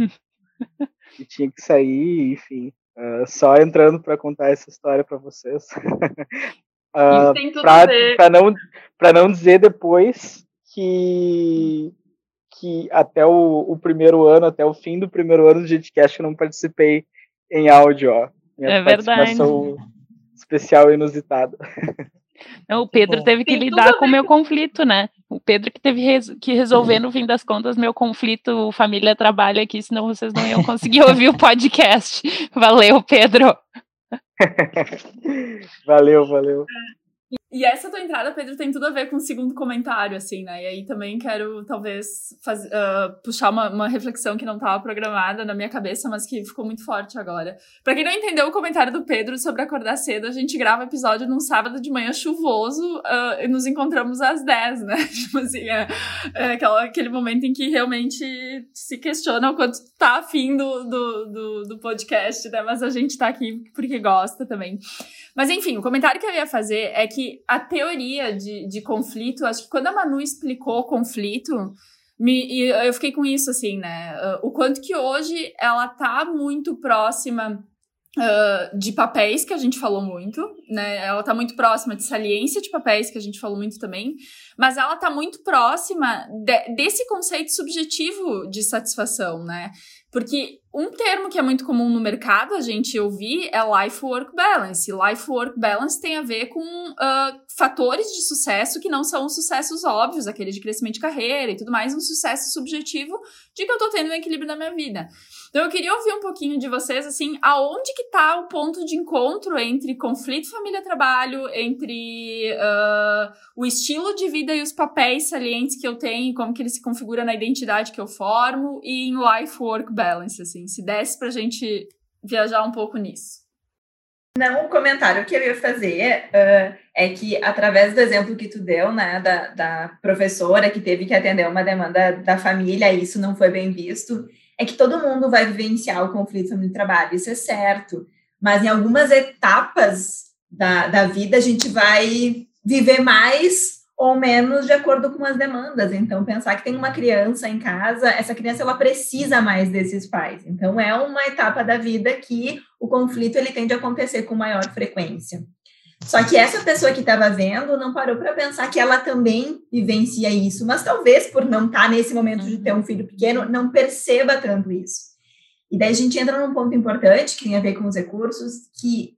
e tinha que sair, enfim. Uh, só entrando para contar essa história para vocês. uh, para não, não dizer depois que que até o, o, primeiro ano, até o fim do primeiro ano do JetCast, eu não participei em áudio, ó. Minha é verdade. especial e inusitada. Não, o Pedro Bom, teve que lidar com o meu conflito, né? O Pedro que teve res que resolver, no fim das contas, meu conflito família-trabalho aqui, senão vocês não iam conseguir ouvir o podcast. Valeu, Pedro. valeu, valeu. E essa tua entrada, Pedro, tem tudo a ver com o segundo comentário, assim, né? E aí também quero, talvez, faz, uh, puxar uma, uma, reflexão que não estava programada na minha cabeça, mas que ficou muito forte agora. Pra quem não entendeu o comentário do Pedro sobre acordar cedo, a gente grava episódio num sábado de manhã chuvoso uh, e nos encontramos às 10, né? tipo assim, é, é aquela, aquele momento em que realmente se questiona o quanto tá afim do, do, do, do podcast, né? Mas a gente tá aqui porque gosta também. Mas enfim, o comentário que eu ia fazer é que a teoria de, de conflito, acho que quando a Manu explicou o conflito, me, eu fiquei com isso, assim, né? O quanto que hoje ela tá muito próxima Uh, de papéis, que a gente falou muito, né? Ela tá muito próxima de saliência de papéis, que a gente falou muito também, mas ela tá muito próxima de, desse conceito subjetivo de satisfação, né? Porque um termo que é muito comum no mercado a gente ouvir é life-work balance. Life-work balance tem a ver com uh, fatores de sucesso que não são os sucessos óbvios, aquele de crescimento de carreira e tudo mais, um sucesso subjetivo de que eu tô tendo um equilíbrio na minha vida. Então eu queria ouvir um pouquinho de vocês, assim, aonde que tá o ponto de encontro entre conflito família-trabalho, entre uh, o estilo de vida e os papéis salientes que eu tenho, como que ele se configura na identidade que eu formo, e em life-work balance, assim, se desse pra gente viajar um pouco nisso. Não, o comentário que eu ia fazer uh, é que, através do exemplo que tu deu, né, da, da professora que teve que atender uma demanda da família, isso não foi bem visto, é que todo mundo vai vivenciar o conflito no trabalho, isso é certo. Mas em algumas etapas da, da vida, a gente vai viver mais ou menos de acordo com as demandas. Então, pensar que tem uma criança em casa, essa criança ela precisa mais desses pais. Então, é uma etapa da vida que o conflito ele tende a acontecer com maior frequência. Só que essa pessoa que estava vendo não parou para pensar que ela também vivencia isso, mas talvez por não estar tá nesse momento de ter um filho pequeno, não perceba tanto isso. E daí a gente entra num ponto importante que tem a ver com os recursos, que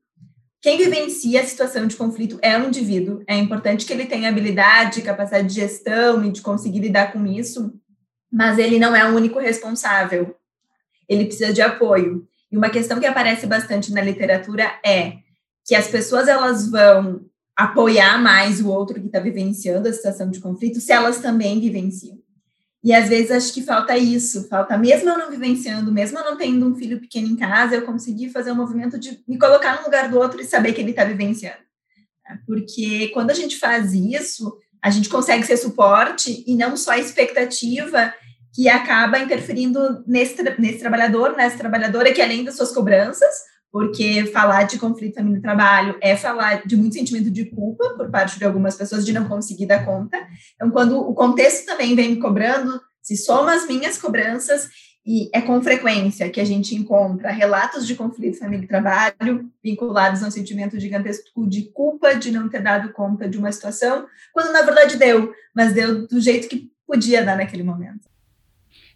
quem vivencia a situação de conflito é um indivíduo. É importante que ele tenha habilidade, capacidade de gestão e de conseguir lidar com isso, mas ele não é o único responsável. Ele precisa de apoio. E uma questão que aparece bastante na literatura é que as pessoas elas vão apoiar mais o outro que está vivenciando a situação de conflito se elas também vivenciam. E às vezes acho que falta isso, falta, mesmo eu não vivenciando, mesmo eu não tendo um filho pequeno em casa, eu conseguir fazer um movimento de me colocar no lugar do outro e saber que ele está vivenciando. Porque quando a gente faz isso, a gente consegue ser suporte e não só a expectativa que acaba interferindo nesse, nesse trabalhador, nessa trabalhadora, que além das suas cobranças, porque falar de conflito família trabalho é falar de muito sentimento de culpa por parte de algumas pessoas de não conseguir dar conta. Então, quando o contexto também vem me cobrando, se soma as minhas cobranças, e é com frequência que a gente encontra relatos de conflito família trabalho vinculados a um sentimento gigantesco de culpa de não ter dado conta de uma situação, quando na verdade deu, mas deu do jeito que podia dar naquele momento.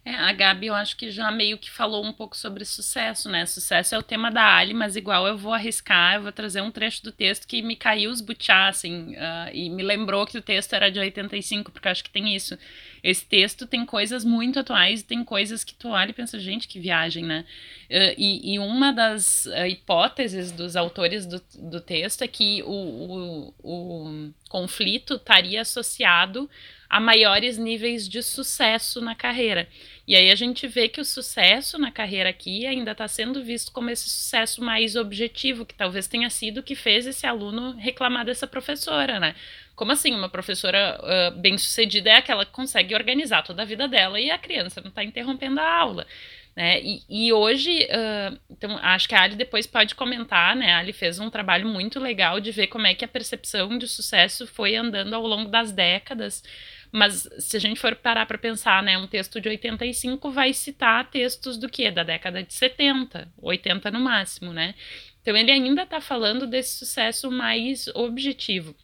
É, a Gabi, eu acho que já meio que falou um pouco sobre sucesso, né? Sucesso é o tema da Ali, mas igual eu vou arriscar, eu vou trazer um trecho do texto que me caiu os butiá, assim, uh, e me lembrou que o texto era de 85, porque eu acho que tem isso. Esse texto tem coisas muito atuais tem coisas que tu olha e pensa, gente, que viagem, né? Uh, e, e, uma das uh, hipóteses dos autores do, do texto é que o, o, o conflito estaria associado a maiores níveis de sucesso na carreira. E aí a gente vê que o sucesso na carreira aqui ainda está sendo visto como esse sucesso mais objetivo, que talvez tenha sido o que fez esse aluno reclamar dessa professora, né? Como assim, uma professora uh, bem-sucedida é aquela que consegue organizar toda a vida dela e a criança não está interrompendo a aula. Né? E, e hoje, uh, então, acho que a Ali depois pode comentar, né? A Ali fez um trabalho muito legal de ver como é que a percepção de sucesso foi andando ao longo das décadas, mas se a gente for parar para pensar, né, um texto de 85 vai citar textos do que? Da década de 70, 80 no máximo, né? Então ele ainda está falando desse sucesso mais objetivo.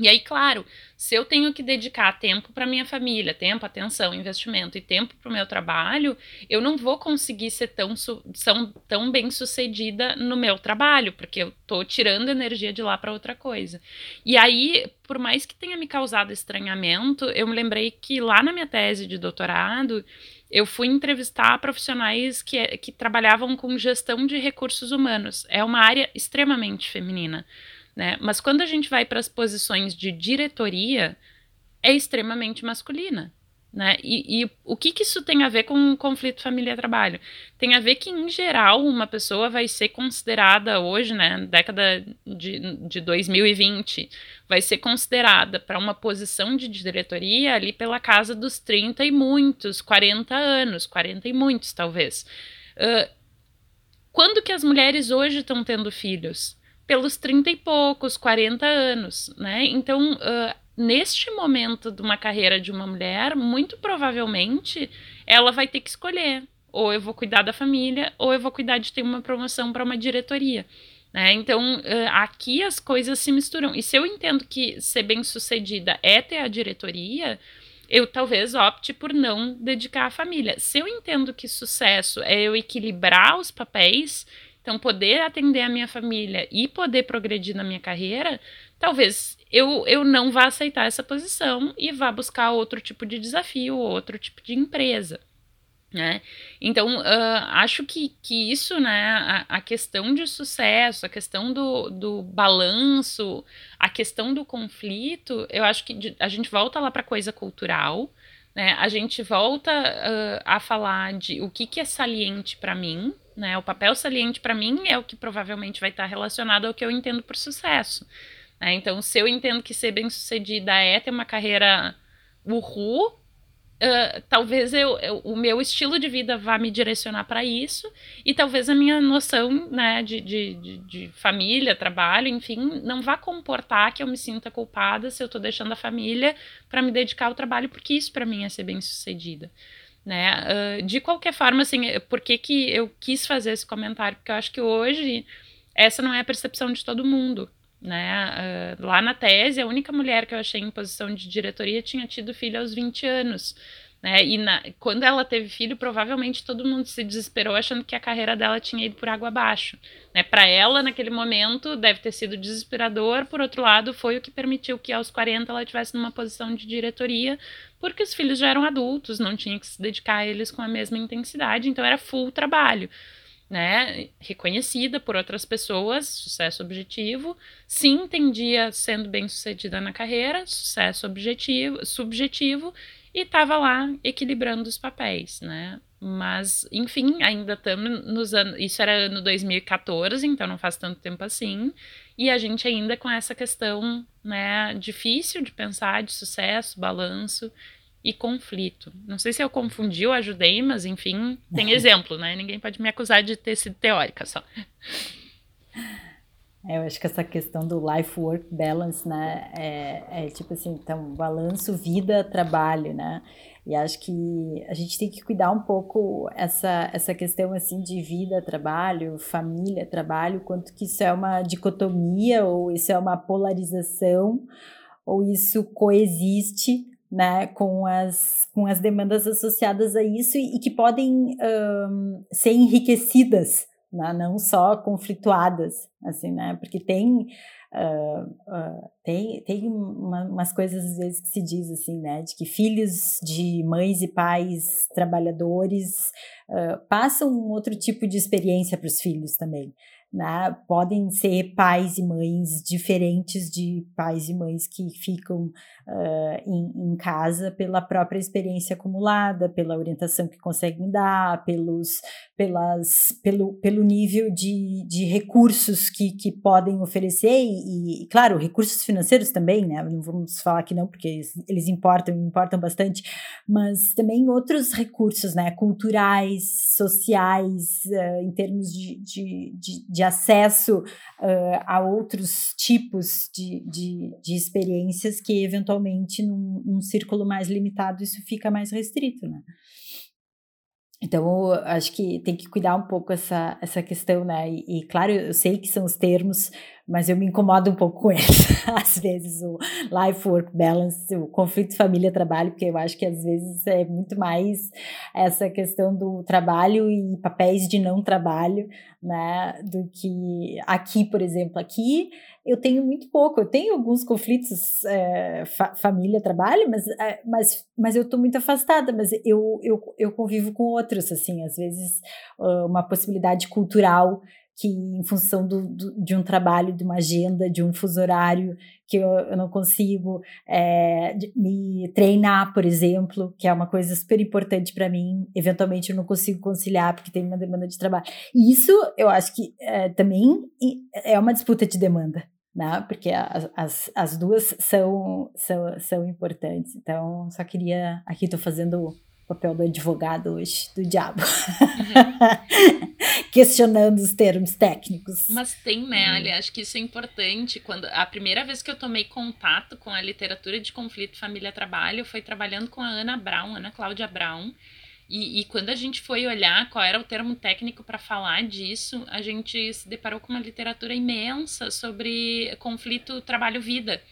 E aí, claro, se eu tenho que dedicar tempo para minha família, tempo, atenção, investimento e tempo para o meu trabalho, eu não vou conseguir ser tão, tão, tão bem sucedida no meu trabalho, porque eu estou tirando energia de lá para outra coisa. E aí, por mais que tenha me causado estranhamento, eu me lembrei que lá na minha tese de doutorado, eu fui entrevistar profissionais que, que trabalhavam com gestão de recursos humanos. É uma área extremamente feminina. Né? Mas quando a gente vai para as posições de diretoria, é extremamente masculina. Né? E, e, o que, que isso tem a ver com conflito família-trabalho? Tem a ver que, em geral, uma pessoa vai ser considerada hoje, né, década de, de 2020, vai ser considerada para uma posição de diretoria ali pela casa dos 30 e muitos, 40 anos, 40 e muitos, talvez. Uh, quando que as mulheres hoje estão tendo filhos? Pelos 30 e poucos, 40 anos, né? Então, uh, neste momento de uma carreira de uma mulher, muito provavelmente ela vai ter que escolher: ou eu vou cuidar da família, ou eu vou cuidar de ter uma promoção para uma diretoria. Né? Então, uh, aqui as coisas se misturam. E se eu entendo que ser bem sucedida é ter a diretoria, eu talvez opte por não dedicar à família. Se eu entendo que sucesso é eu equilibrar os papéis então, poder atender a minha família e poder progredir na minha carreira, talvez eu, eu não vá aceitar essa posição e vá buscar outro tipo de desafio, outro tipo de empresa. Né? Então, uh, acho que, que isso, né, a, a, questão de sucesso, a questão do, do balanço, a questão do conflito, eu acho que de, a gente volta lá para coisa cultural, né? a gente volta uh, a falar de o que, que é saliente para mim, né? O papel saliente para mim é o que provavelmente vai estar relacionado ao que eu entendo por sucesso. Né? Então, se eu entendo que ser bem-sucedida é ter uma carreira uhul, uh, talvez eu, eu, o meu estilo de vida vá me direcionar para isso e talvez a minha noção né, de, de, de, de, família, trabalho, enfim, não vá comportar que eu me sinta culpada se eu estou deixando a família para me dedicar ao trabalho, porque isso para mim é ser bem-sucedida né? Uh, de qualquer forma, assim, por que, que eu quis fazer esse comentário? Porque eu acho que hoje essa não é a percepção de todo mundo, né? Uh, lá na tese, a única mulher que eu achei em posição de diretoria tinha tido filho aos 20 anos. Né? E na, quando ela teve filho, provavelmente todo mundo se desesperou achando que a carreira dela tinha ido por água abaixo. Né? Para ela, naquele momento, deve ter sido desesperador. Por outro lado, foi o que permitiu que aos 40 ela estivesse numa posição de diretoria, porque os filhos já eram adultos, não tinha que se dedicar a eles com a mesma intensidade, então era full trabalho. Né, reconhecida por outras pessoas, sucesso objetivo, se entendia sendo bem sucedida na carreira, sucesso objetivo, subjetivo, e estava lá equilibrando os papéis, né? Mas, enfim, ainda estamos nos anos. Isso era ano 2014, então não faz tanto tempo assim. E a gente ainda com essa questão, né, difícil de pensar de sucesso, balanço e conflito. Não sei se eu confundi ou ajudei, mas enfim, tem exemplo, né? Ninguém pode me acusar de ter sido teórica só. É, eu acho que essa questão do life-work balance, né, é, é, tipo assim, então, balanço vida-trabalho, né, e acho que a gente tem que cuidar um pouco essa, essa questão, assim, de vida-trabalho, família-trabalho, quanto que isso é uma dicotomia, ou isso é uma polarização, ou isso coexiste, né, com as, com as demandas associadas a isso e, e que podem um, ser enriquecidas, né? não só conflituadas, assim, né? Porque tem uh, uh, tem, tem uma, umas coisas às vezes que se diz assim, né? De que filhos de mães e pais trabalhadores uh, passam um outro tipo de experiência para os filhos também né? Podem ser pais e mães diferentes de pais e mães que ficam uh, em, em, casa pela própria experiência acumulada, pela orientação que conseguem dar, pelos, pelas, pelo, pelo nível de, de recursos que, que podem oferecer e, e, claro, recursos financeiros também, né? Não vamos falar que não, porque eles, eles importam, importam bastante, mas também outros recursos, né? Culturais, sociais, uh, em termos de, de, de, de acesso uh, a outros tipos de, de, de, experiências que, eventualmente, num, num, círculo mais limitado, isso fica mais restrito, né? Então, acho que tem que cuidar um pouco essa, essa questão, né? E, e, claro, eu sei que são os termos, mas eu me incomodo um pouco com eles. às vezes, o life-work balance, o conflito família-trabalho, porque eu acho que às vezes é muito mais essa questão do trabalho e papéis de não trabalho, né? Do que aqui, por exemplo. Aqui eu tenho muito pouco. Eu tenho alguns conflitos é, fa família-trabalho, mas, é, mas, mas eu estou muito afastada. Mas eu, eu, eu convivo com outros, assim, às vezes uma possibilidade cultural que em função do, do, de um trabalho, de uma agenda, de um fuso horário, que eu, eu não consigo é, me treinar, por exemplo, que é uma coisa super importante para mim. Eventualmente eu não consigo conciliar porque tem uma demanda de trabalho. E isso eu acho que é, também é uma disputa de demanda. Né? Porque as, as, as duas são, são, são importantes. Então, só queria. Aqui estou fazendo papel do advogado hoje, do diabo. Uhum. Questionando os termos técnicos. Mas tem, né, Ali, acho que isso é importante. Quando A primeira vez que eu tomei contato com a literatura de conflito família-trabalho foi trabalhando com a Ana Brown, Ana Cláudia Brown. E, e quando a gente foi olhar qual era o termo técnico para falar disso, a gente se deparou com uma literatura imensa sobre conflito trabalho-vida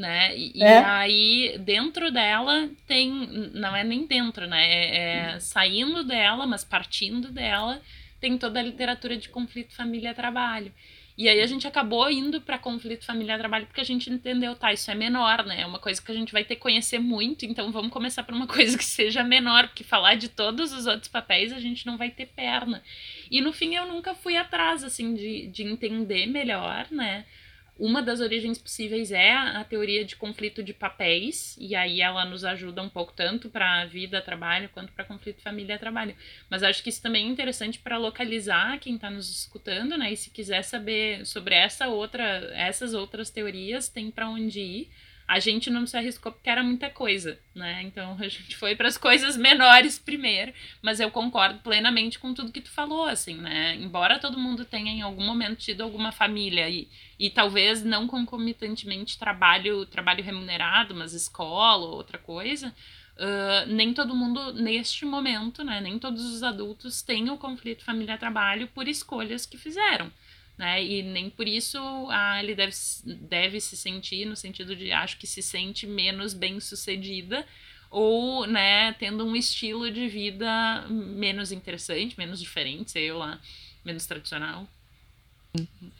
né? E, é. e, aí, dentro dela tem. Não é nem dentro, né? É, é, saindo dela, mas partindo dela, tem toda a literatura de conflito família-trabalho. E aí a gente acabou indo para conflito família-trabalho porque a gente entendeu, tá, isso é menor, né? É uma coisa que a gente vai ter que conhecer muito, então vamos começar por uma coisa que seja menor, porque falar de todos os outros papéis a gente não vai ter perna. E no fim eu nunca fui atrás, assim, de, de entender melhor, né? Uma das origens possíveis é a teoria de conflito de papéis, e aí ela nos ajuda um pouco tanto para vida, trabalho, quanto para conflito família, trabalho. Mas acho que isso também é interessante para localizar quem está nos escutando, né? E se quiser saber sobre essa outra, essas outras teorias, tem para onde ir a gente não se arriscou porque era muita coisa, né? Então a gente foi para as coisas menores primeiro, mas eu concordo plenamente com tudo que tu falou, assim, né? Embora todo mundo tenha em algum momento tido alguma família e, e talvez não concomitantemente trabalho, trabalho remunerado, mas escola ou outra coisa, Uh, nem todo mundo, neste momento, né, nem todos os adultos têm o conflito família-trabalho por escolhas que fizeram né? E nem por isso ah, ele deve, deve se sentir, no sentido de acho que se sente menos bem sucedida ou, né, tendo um estilo de vida menos interessante, menos diferente, sei lá, menos tradicional.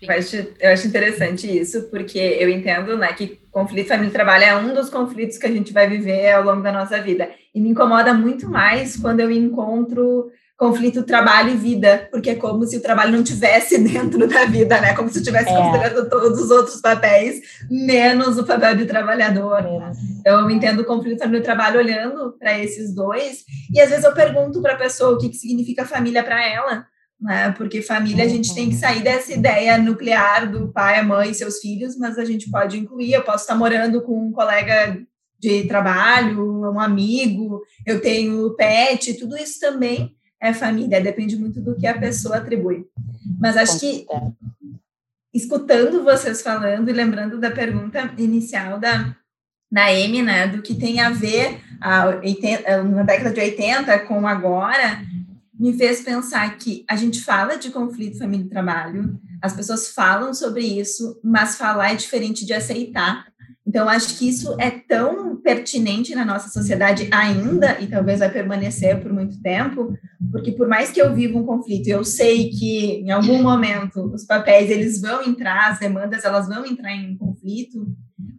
Eu acho, eu acho interessante isso, porque eu entendo né, que conflito família-trabalho é um dos conflitos que a gente vai viver ao longo da nossa vida. E me incomoda muito mais quando eu encontro conflito trabalho e vida, porque é como se o trabalho não tivesse dentro da vida, né? Como se eu tivesse é. considerando todos os outros papéis, menos o papel de trabalhador. Né? Então, eu entendo o conflito no trabalho olhando para esses dois, e às vezes eu pergunto para a pessoa o que, que significa família para ela, né? Porque família a gente tem que uhum. sair dessa ideia nuclear do pai, a mãe e seus filhos, mas a gente pode incluir, eu posso estar morando com um colega de trabalho, um amigo, eu tenho pet, tudo isso também é família, depende muito do que a pessoa atribui. Mas acho que escutando vocês falando e lembrando da pergunta inicial da, da Amy, né, do que tem a ver a 80, na década de 80 com agora, me fez pensar que a gente fala de conflito família e trabalho, as pessoas falam sobre isso, mas falar é diferente de aceitar. Então, acho que isso é tão pertinente na nossa sociedade ainda, e talvez vai permanecer por muito tempo, porque por mais que eu viva um conflito, eu sei que em algum momento os papéis eles vão entrar, as demandas elas vão entrar em conflito.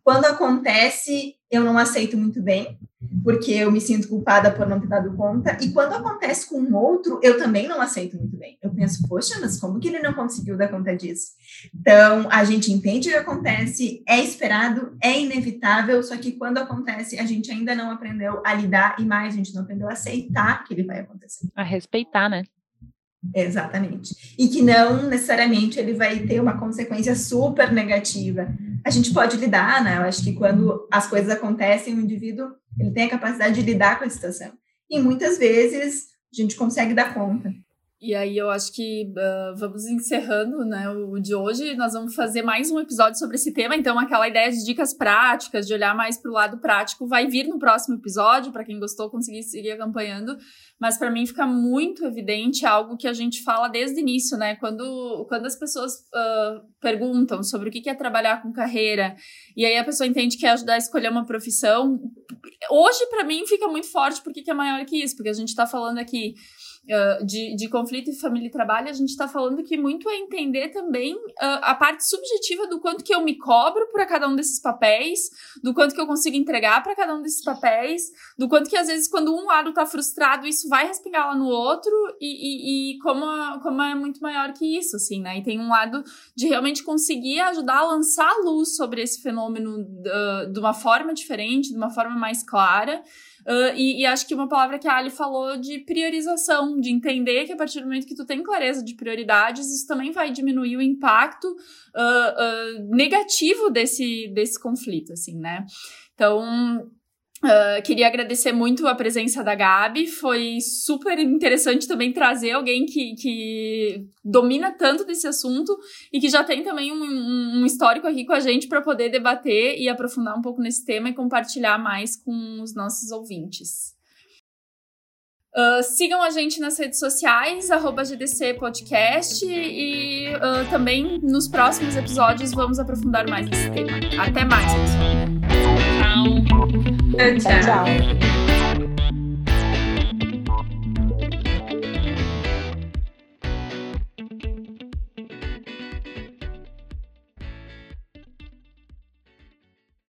Quando acontece, eu não aceito muito bem, porque eu me sinto culpada por não ter dado conta. E quando acontece com um outro, eu também não aceito muito bem. Eu penso, poxa, mas como que ele não conseguiu dar conta disso? Então, a gente entende o que acontece, é esperado, é inevitável, só que quando acontece, a gente ainda não aprendeu a lidar e mais, a gente não aprendeu a aceitar que ele vai acontecer. A respeitar, né? Exatamente. E que não necessariamente ele vai ter uma consequência super negativa. A gente pode lidar, né? Eu acho que quando as coisas acontecem, o indivíduo ele tem a capacidade de lidar com a situação. E muitas vezes a gente consegue dar conta. E aí eu acho que uh, vamos encerrando né, o de hoje. Nós vamos fazer mais um episódio sobre esse tema. Então, aquela ideia de dicas práticas, de olhar mais para o lado prático, vai vir no próximo episódio, para quem gostou conseguir seguir acompanhando. Mas para mim fica muito evidente algo que a gente fala desde o início, né? Quando, quando as pessoas uh, perguntam sobre o que é trabalhar com carreira, e aí a pessoa entende que é ajudar a escolher uma profissão. Hoje, para mim, fica muito forte porque é maior que isso, porque a gente está falando aqui uh, de, de conflito família e trabalho, a gente está falando que muito é entender também uh, a parte subjetiva do quanto que eu me cobro para cada um desses papéis, do quanto que eu consigo entregar para cada um desses papéis, do quanto que às vezes quando um lado está frustrado, isso vai respingar lá no outro, e, e, e como, a, como é muito maior que isso, assim, né? E tem um lado de realmente conseguir ajudar a lançar luz sobre esse fenômeno uh, de uma forma diferente, de uma forma mais clara. Uh, e, e, acho que uma palavra que a Ali falou de priorização, de entender que a partir do momento que tu tem clareza de prioridades, isso também vai diminuir o impacto uh, uh, negativo desse, desse conflito, assim, né? Então, Uh, queria agradecer muito a presença da Gabi. Foi super interessante também trazer alguém que, que domina tanto desse assunto e que já tem também um, um histórico aqui com a gente para poder debater e aprofundar um pouco nesse tema e compartilhar mais com os nossos ouvintes. Uh, sigam a gente nas redes sociais, GDC Podcast, e uh, também nos próximos episódios vamos aprofundar mais nesse tema. Até mais, pessoal! tchau. tchau.